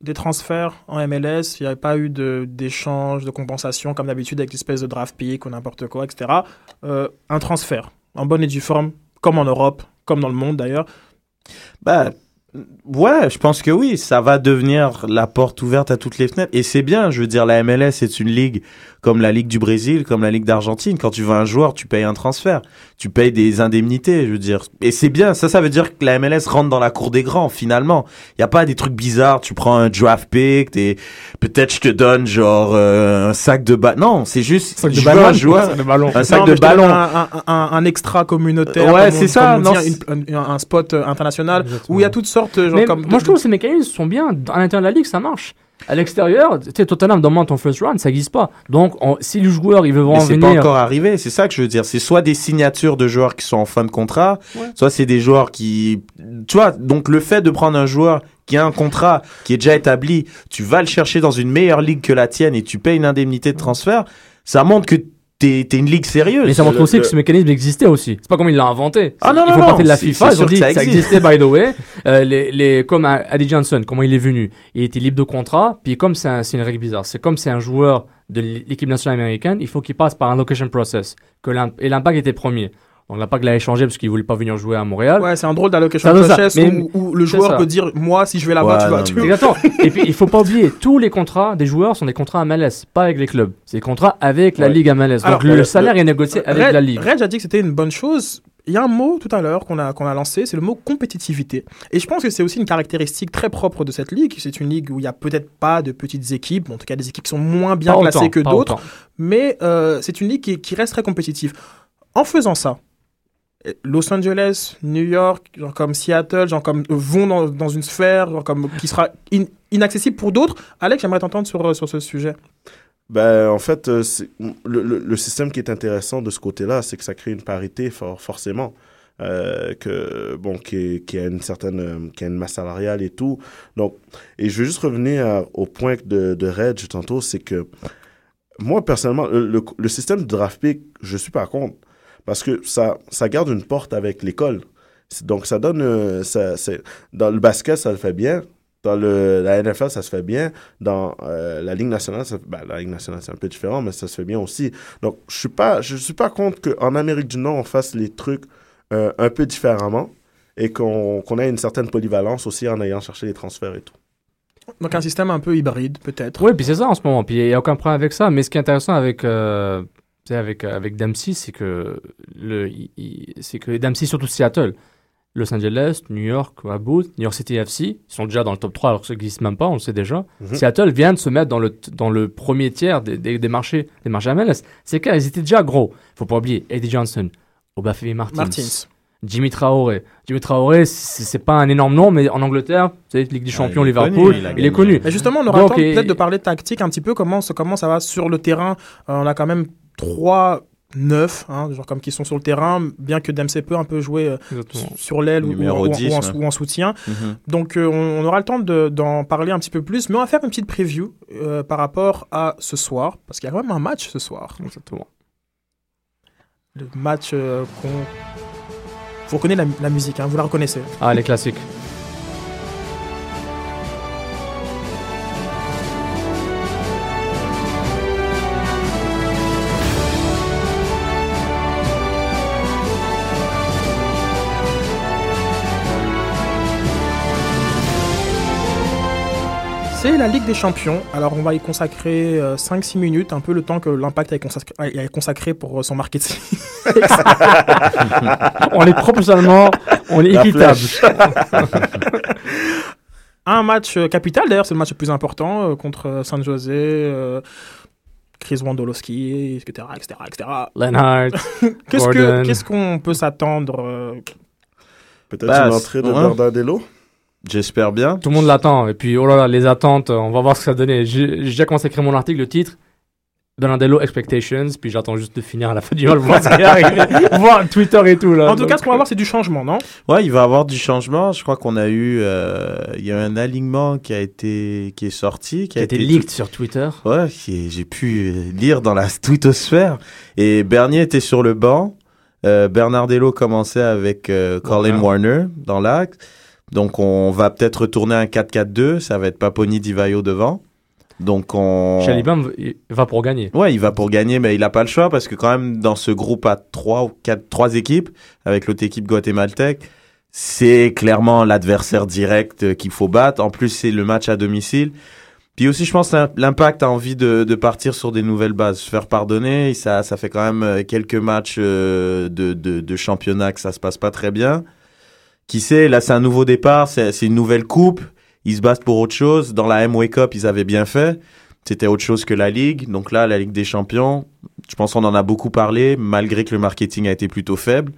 Des transferts en MLS, il n'y avait pas eu de- d'échange, de, compensation comme d'habitude avec l'espèce de draft pick ou n'importe quoi, etc. Euh, un transfert en bonne et due forme, comme en Europe, comme dans le monde d'ailleurs. Bah, ouais, je pense que oui, ça va devenir la porte ouverte à toutes les fenêtres. Et c'est bien, je veux dire, la MLS, c'est une ligue comme la Ligue du Brésil, comme la Ligue d'Argentine. Quand tu veux un joueur, tu payes un transfert. Tu payes des indemnités, je veux dire. Et c'est bien, ça, ça veut dire que la MLS rentre dans la cour des grands, finalement. Il n'y a pas des trucs bizarres, tu prends un draft pick, t'es- peut-être je te donne genre euh, un sac de ballon. Non, c'est juste, Sac de je veux ballon, un joueur, sac de ballon. un sac Non, de ballon. Un, un- un- un extra communautaire. Ouais, on- c'est ça, non, dit, une- un, spot euh, international Exactement. où il y a toutes sortes. Genre, Mais comme moi, je trouve que ces mécanismes sont bien. À l'intérieur de la ligue, ça marche. À l'extérieur, tu sais, Tottenham demande ton first round, ça n'existe pas. Donc, on- si le joueur, il veut vraiment c'est venir. pas encore arrivé, c'est ça que je veux dire. C'est soit des signatures de joueurs qui sont en fin de contrat, Ouais. soit c'est des joueurs qui, tu vois, donc le fait de prendre un joueur qui a un contrat qui est déjà établi, tu vas le chercher dans une meilleure ligue que la tienne et tu payes une indemnité de transfert, ça montre que t'es es une ligue sérieuse. Mais ça montre aussi le- que ce mécanisme existait aussi. C'est pas comme il l'a inventé. Ah non, ils non, font non, partie de la FIFA. Ils ont dit que ça ça existait, by the way. Euh, les, les, comme Eddie Johnson, comment il est venu? Il était libre de contrat. Puis comme c'est un- c'est une règle bizarre, c'est comme c'est un joueur de l'équipe nationale américaine, il faut qu'il passe par un location process. Que et l'impact était premier. Donc l'impact l'a échangé parce qu'il voulait pas venir jouer à Montréal. Ouais, c'est un drôle d'allocation process mais- où, où le joueur ça. peut dire Moi, si je vais là-bas, Ouais, tu vas. non, tu mais- vas. Exactement. Et puis, il faut pas oublier, tous les contrats des joueurs sont des contrats MLS, pas avec les clubs. C'est des contrats avec la Ouais. Ligue MLS. Donc, Alors, le, le- salaire est négocié avec la Ligue. Red a dit que c'était une bonne chose. Il y a un mot tout à l'heure qu'on a, qu'on a lancé, c'est le mot compétitivité. Et je pense que c'est aussi une caractéristique très propre de cette ligue. C'est une ligue où il n'y a peut-être pas de petites équipes, en tout cas des équipes qui sont moins bien Pas classées autant, que pas d'autres, mais euh, c'est une ligue qui, qui reste très compétitive. En faisant ça, Los Angeles, New York, genre comme Seattle, genre comme euh, vont dans, dans une sphère genre comme qui sera in- inaccessible pour d'autres. Alex, j'aimerais t'entendre sur, euh, sur ce sujet. Ben, en fait, euh, le, le, système qui est intéressant de ce côté-là, c'est que ça crée une parité for- forcément. Que bon qui, a une certaine qui a une masse salariale et tout donc et je veux juste revenir au point de, de tantôt c'est que moi personnellement le, le, le système de draft pick je suis pas contre parce que ça ça garde une porte avec l'école donc ça donne euh, ça dans le basket ça le fait bien dans le la NFL ça se fait bien dans euh, la Ligue nationale, ça, ben, la Ligue nationale c'est un peu différent, mais ça se fait bien aussi. Donc je suis pas, je suis pas contre qu'en Amérique du Nord on fasse les trucs euh, un peu différemment et qu'on qu'on ait une certaine polyvalence aussi en ayant cherché les transferts et tout. Donc un système un peu hybride, peut-être. Oui, puis c'est ça en ce moment. Puis il n'y a aucun problème avec ça. Mais ce qui est intéressant avec, euh, sais, avec, avec Dempsey, c'est que, le, il- il- c'est que Dempsey, surtout Seattle, Los Angeles, New York, Abu, New York City FC, ils sont déjà dans le top 3 alors que ça n'existe même pas, on le sait déjà. Mhm. Seattle vient de se mettre dans le, dans le premier tiers des, des, des marchés, des marchés MLS. C'est clair, ils étaient déjà gros. faut pas oublier Eddie Johnson, Obafemi Martins, Martins. Jimmy Traoré. Jimmy Traoré, c'est c'est pas un énorme nom, mais en Angleterre, vous savez, Ligue des Champions, il est Liverpool, connu, il il est connu. Et justement, on aura Donc, le temps et- peut-être de parler tactique un petit peu, comment, ça- comment ça va sur le terrain. Euh, on a quand même trois neufs, hein, genre comme qui sont sur le terrain, bien que Dempsey peut un peu jouer euh, Exactement. sur l'aile ou, ou- Numéro ou- 10, ou en, ouais. ou en soutien. Mhm. Donc euh, on, on aura le temps de- d'en parler un petit peu plus, mais on va faire une petite preview euh, par rapport à ce soir, parce qu'il y a quand même un match ce soir. Exactement. Le match euh, qu'on... Vous reconnaissez la, la musique, hein, vous la reconnaissez. Ah, les classiques. C'est la Ligue des Champions. Alors on va y consacrer euh, 5-6 minutes, un peu le temps que l'Impact ait consacré, pour euh, son marketing. On est proportionnellement, on est La équitable. un match euh, capital, d'ailleurs c'est le match le plus important euh, contre euh, San José, euh, Chris Wondolowski, etc. etc., etc. Lenhart, Qu'est-ce que- Gordon. qu'est-ce qu'on peut s'attendre euh, Peut-être Bah, une entrée de ouais. Bernardello J'espère bien. Tout le monde l'attend. Et puis, oh là là, les attentes, on va voir ce que ça va donner. J'ai déjà commencé à écrire mon article, le titre. Bernardello Expectations, puis j'attends juste de finir à la fin du match, voir ce qui arrive, voir Twitter et tout là. En tout Donc, cas, ce qu'on va voir, c'est du changement, non? Ouais, il va y avoir du changement. Je crois qu'on a eu, euh, il y a un alignement qui a été, qui est sorti, qui qui a, a été tout- leaked sur Twitter. Ouais, qui est- j'ai pu euh, lire dans la twittosphère. Et Bernier était sur le banc. Euh, Bernardello commençait avec euh, Colin Warner dans l'axe. Donc on va peut-être retourner à un 4-4-2. Ça va être Paponi Divayo devant. Donc on. Chalibin il va pour gagner. Ouais, il va pour gagner, mais il n'a pas le choix parce que quand même dans ce groupe à trois ou quatre, trois équipes avec l'autre équipe guatémaltèque, c'est clairement l'adversaire direct euh, qu'il faut battre. En plus, c'est le match à domicile. Puis aussi, je pense que l'impact a envie de, de partir sur des nouvelles bases, se faire pardonner. Ça, ça fait quand même euh, quelques matchs euh, de, de, de championnat que ça se passe pas très bien. Qui sait, là, c'est un nouveau départ, c'est une nouvelle coupe. Ils se battent pour autre chose. Dans la M-Way Cup, ils avaient bien fait. C'était autre chose que la Ligue. Donc là, la Ligue des Champions, je pense qu'on en a beaucoup parlé, malgré que le marketing a été plutôt faible.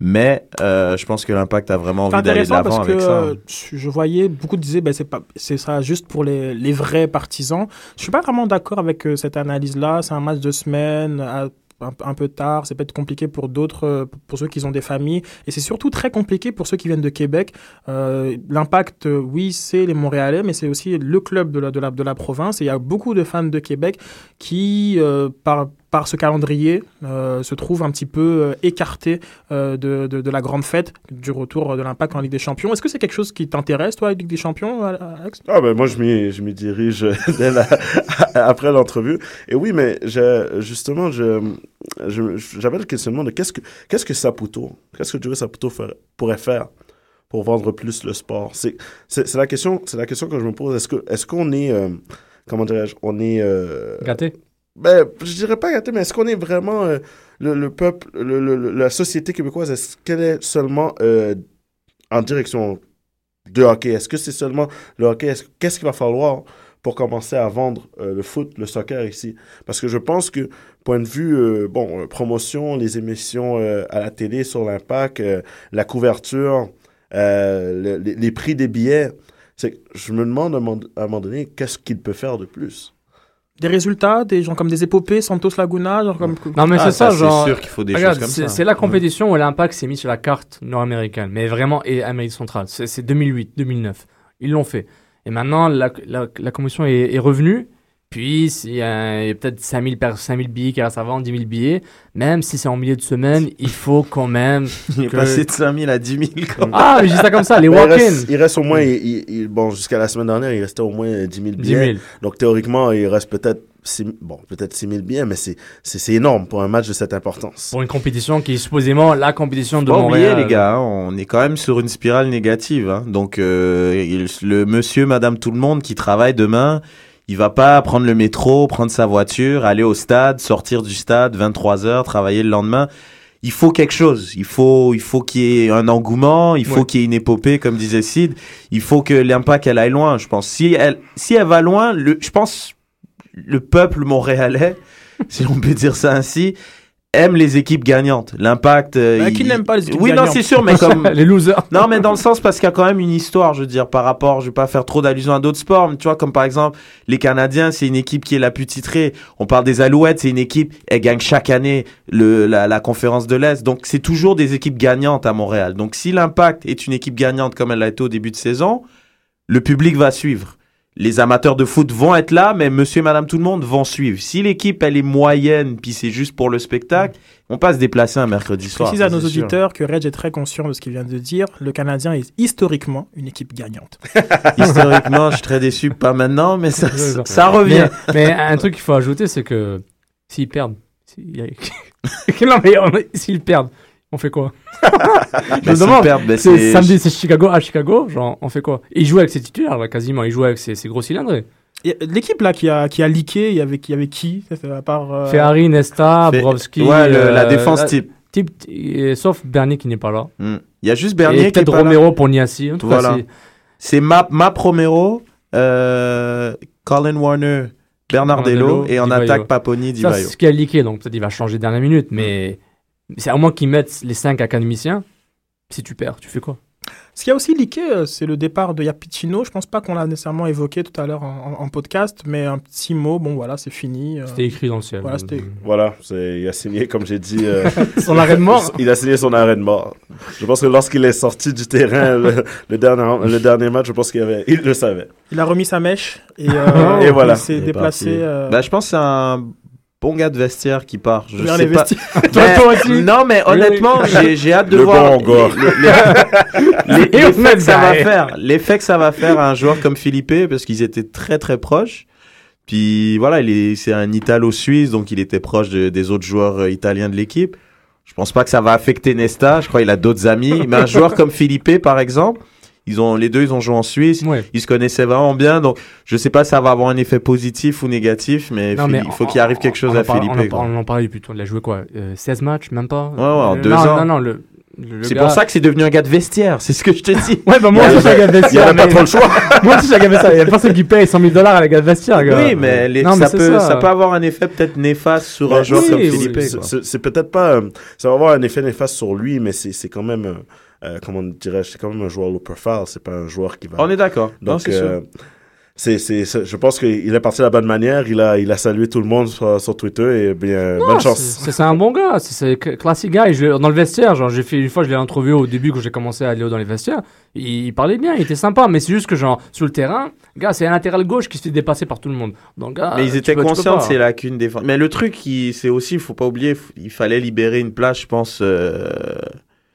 Mais euh, je pense que l'impact a vraiment envie d'aller de l'avant avec ça. euh, je voyais beaucoup disaient ben c'est pas c'est ça juste pour les, les vrais partisans. Je suis pas vraiment d'accord avec euh, cette analyse là. C'est un match de semaine à- un, peu tard, c'est peut-être compliqué pour d'autres, euh, pour ceux qui ont des familles, et c'est surtout très compliqué pour ceux qui viennent de Québec. Euh, L'impact, euh, oui, c'est les Montréalais, mais c'est aussi le club de la, province, et il y a beaucoup de fans de Québec qui, par, par ce calendrier, euh, se trouvent un petit peu euh, écartés euh, de, de, de la grande fête du retour de l'impact en Ligue des Champions. Est-ce que c'est quelque chose qui t'intéresse, toi, la Ligue des Champions, Alex? Ah ben moi je m'y je m'y dirige dès la- après l'entrevue et oui mais je, justement je je- j'avais le questionnement de qu'est-ce que qu'est-ce que Saputo qu'est-ce que Joey Saputo ferait- pourrait faire pour vendre plus le sport? C'est c'est c'est la question c'est la question que je me pose est-ce que est-ce qu'on est euh, comment dirais-je on est euh, Gâté. Ben, je dirais pas gâté, mais est-ce qu'on est vraiment euh, le, le peuple, le, le- la société québécoise, est-ce qu'elle est seulement euh, en direction de hockey? Est-ce que c'est seulement le hockey? Est-ce- Qu'est-ce qu'il va falloir pour commencer à vendre euh, le foot, le soccer ici? Parce que je pense que, point de vue, bon, promotion, les émissions à la télé sur l'impact, la couverture, le- les, les prix des billets, c'est je me demande à un moment donné, qu'est-ce qu'il peut faire de plus? Des résultats, des gens comme des épopées, Santos Laguna, genre comme. Non, mais Ah, c'est ça, ça, c'est genre. sûr qu'il faut des regarde, choses comme c'est- ça. C'est la compétition où l'impact s'est mis sur la carte nord-américaine, mais vraiment, et Amérique centrale. C'est c'est 2008, 2009. Ils l'ont fait. Et maintenant, la, la, la commission est, est revenue. Puis, s'il y a, il y a peut-être 5000, per- 5000 billets qui restent à vendre, 10 000 billets. Même si c'est en milieu de semaine, il faut quand même. Il est que- passé de 5000 à 10 000. Quand Ah, mais dis ça comme ça, les Ben, il, il reste au moins, il- il- il- bon, jusqu'à la semaine dernière, il restait au moins 10 000 10 billets. 000. Donc, théoriquement, il reste peut-être 6, bon, peut-être 6 000 billets, mais c'est, c'est, c'est énorme pour un match de cette importance. Pour une compétition qui est supposément la compétition de Pas Montréal. oublier les gars, hein, on est quand même sur une spirale négative. hein. Donc euh, il- le monsieur, madame, tout le monde qui travaille demain, il va pas prendre le métro, prendre sa voiture, aller au stade, sortir du stade 23 heures, travailler le lendemain. Il faut quelque chose. Il faut, il faut qu'il y ait un engouement. Il faut qu'il y ait une épopée, comme disait Sid. Il faut que l'impact elle aille loin. Je pense. Si elle, si elle va loin, le, je pense le peuple montréalais, si on peut dire ça ainsi, aime les équipes gagnantes. L'impact. euh, Bah, il- qui n'aime pas les équipes Oui, non, gagnantes c'est sûr, mais comme. les losers. Non, mais dans le sens parce qu'il y a quand même une histoire, je veux dire, par rapport, je vais pas faire trop d'allusions à d'autres sports, mais tu vois, comme par exemple, les Canadiens, c'est une équipe qui est la plus titrée. On parle des Alouettes, c'est une équipe, elle gagne chaque année le, la, la conférence de l'Est. Donc, c'est toujours des équipes gagnantes à Montréal. Donc, si l'Impact est une équipe gagnante comme elle l'a été au début de saison, le public va suivre. Les amateurs de foot vont être là, mais monsieur et madame tout le monde vont suivre. Si l'équipe, elle est moyenne, puis c'est juste pour le spectacle, on pas se déplacer un mercredi soir. Précise à nos sûr. auditeurs que Reg est très conscient de ce qu'il vient de dire. Le Canadien est historiquement une équipe gagnante. Historiquement, je suis très déçu, pas maintenant, mais ça, revient. Mais, mais un truc qu'il faut ajouter, c'est que s'ils perdent, s'ils perdent, On fait quoi Bah, Je me s'ils demande. bah, c'est samedi, c'est Chicago à Chicago. Genre, on fait quoi Et il joue avec ses titulaires, là, quasiment. Il joue avec ses, ses gros cylindres. Et L'équipe là qui a, qui a leaké, il y avait, il y avait qui à part. euh, Ferrari, Nesta, Brovski. Ouais, le- euh, la défense la- type. type, et- sauf Bernier qui n'est pas là. Hmm. Il y a juste et Bernier qui est peut-être là. Romero pour Niassi. En tout cas, Voilà. c'est- Map, Map Romero, euh, Colin Warner, Bernardello Bernardello, et en attaque Paponi, Di Ça, Vaio. c'est ce qui a leaké, donc peut-être il va changer dernière minute, mais c'est à moins qu'ils mettent les 5 académiciens. Si tu perds, tu fais quoi? Ce qui a aussi leaké, euh, c'est le départ de Yapicino. Je pense pas qu'on l'a nécessairement évoqué tout à l'heure en, en- en podcast, mais un petit mot. Bon, voilà, c'est fini. euh, C'était écrit dans le ciel. Voilà, c'était. Voilà, c'est- il a signé, comme j'ai dit. euh, Son arrêt de mort. Il a signé son arrêt de mort. Je pense que lorsqu'il est sorti du terrain le, le dernier, le dernier match, je pense qu'il avait, il le savait. Il a remis sa mèche et, euh, Et voilà. il s'est déplacé. euh, Bah, je pense que c'est un bon gars de vestiaire qui part. Je vers sais les pas. vestiaires. Mais- Toi aussi. non, mais honnêtement, j'ai j'ai hâte de Le voir bon les- les- les- Et l'effet que ça va faire. L'effet que ça va faire à un joueur comme Philippe, parce qu'ils étaient très très proches. Puis voilà, il est, c'est un Italo-Suisse, donc il était proche de- des autres joueurs euh, italiens de l'équipe. Je pense pas que ça va affecter Nesta. Je crois qu'il a d'autres amis. Mais un joueur comme Philippe, par exemple, ils ont, les deux, ils ont joué en Suisse. Ouais. Ils se connaissaient vraiment bien. Donc, je sais pas si ça va avoir un effet positif ou négatif, mais, Non, Phil- mais il faut qu'il arrive quelque chose à Philippe. On en parlait plutôt. Il a joué quoi euh, 16 matchs, même pas Ouais, ouais, en Euh, deux non, ans. Non, non, le. C'est gars- pour ça que c'est devenu un gars de vestiaire. C'est ce que je te dis. Ouais, bah moi Il y aussi, avait- j'ai gagné Il n'y avait pas trop le choix. Moi aussi, j'ai gagné ça. Il y a personne qui paye 100 000 dollars à la gars de vestiaire, gars. Oui, mais, les- Non, mais ça, peut, ça. ça. peut avoir un effet peut-être néfaste sur un Ouais, joueur oui, comme oui. Philippe. C'est- peut-être pas. euh, ça va avoir un effet néfaste sur lui, mais c'est c'est quand même. euh, euh, comment dirais-je C'est quand même un joueur low profile. C'est pas un joueur qui va. On est d'accord. Donc, c'est sûr. euh, c'est, c'est, c'est- je pense qu'il est parti de la bonne manière. Il a, il a salué tout le monde sur, sur Twitter et bien, Non, bonne chance. C'est c'est un bon gars, c'est- c'est cl- classique gars. Et je l'ai- dans le vestiaire, genre j'ai fait une fois, je l'ai interviewé au début quand j'ai commencé à aller dans les vestiaires. Il, il parlait bien, il était sympa, mais c'est juste que genre sur le terrain, gars, c'est un latéral gauche qui se fait dépasser par tout le monde. Donc gars, Mais ils étaient peux- conscients de ces lacunes défensives. Mais le truc, qui- c'est aussi, il faut pas oublier, il fallait libérer une place, je pense. euh,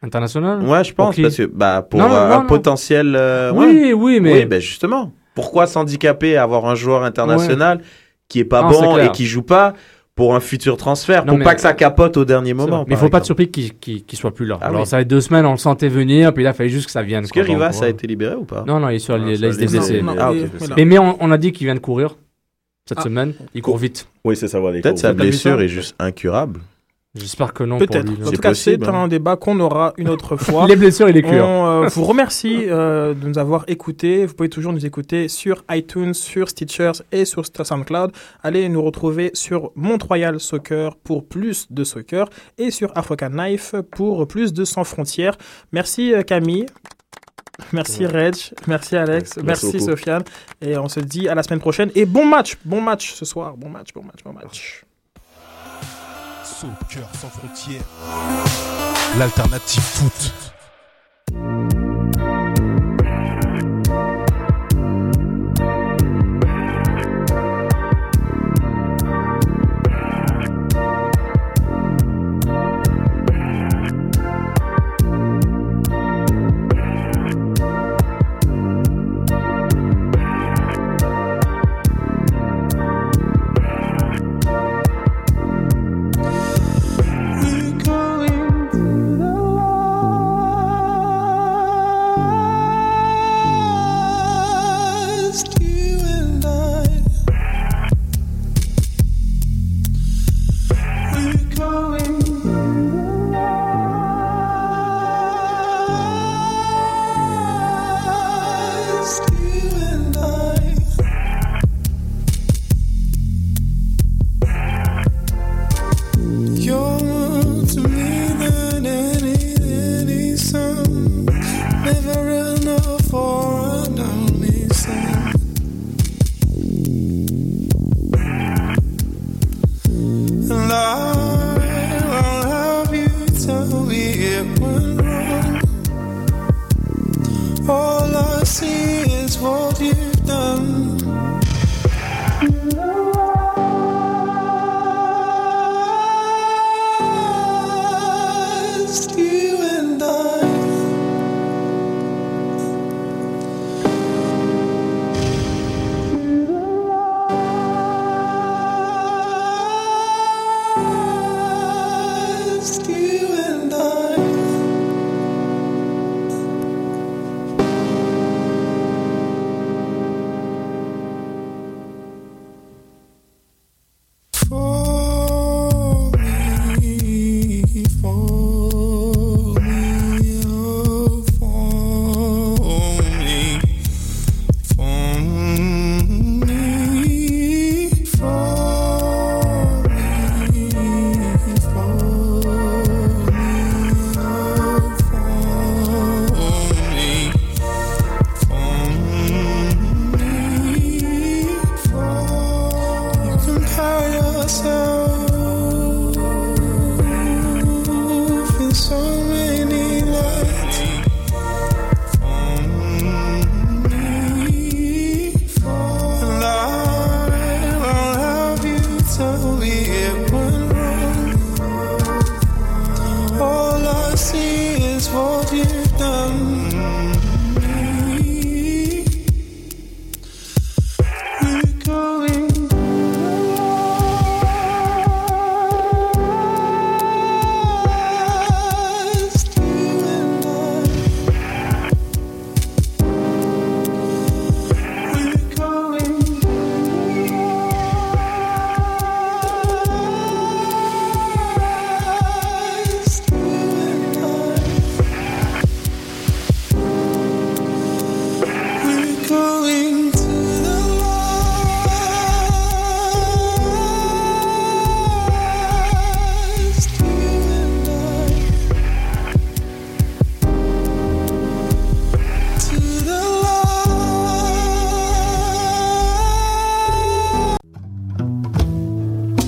international? Ouais, je pense, qui? parce que bah, pour Non, non, euh, non, un non. potentiel. euh, ouais. Oui, oui, mais Oui, ben justement. Pourquoi s'handicaper à avoir un joueur international qui est pas Non, bon et qui joue pas pour un futur transfert, Non, pour mais- pas que ça capote au dernier moment. mais il faut pas être exemple. surpris qu'il qu'il soit plus là. Ah Alors oui. ça fait deux semaines, on le sentait venir, puis là, il fallait juste que ça vienne. Est-ce que Rivas a été libéré ou pas? Non, non, il est sur Ah, la sur liste des Ah. Mais, mais on, on a dit qu'il vient de courir cette Ah. semaine. Il court vite. Oui, c'est ça, voilà. Peut-être sa blessure est juste incurable. J'espère que non. Peut-être. lui, En tout cas, c'est possible, hein. un débat qu'on aura une autre fois. Les blessures et les cures. On euh, vous remercie euh, de nous avoir écoutés. Vous pouvez toujours nous écouter sur iTunes, sur Stitchers et sur SoundCloud. Allez nous retrouver sur Montreal Soccer pour plus de soccer et sur African Knife pour plus de sans frontières. Merci euh, Camille. Merci Reg, merci Alex, Merci merci. Sofiane et on se dit à la semaine prochaine et bon match, bon match ce soir, bon match, bon match, bon match. Soccer sans frontières. L'alternative foot.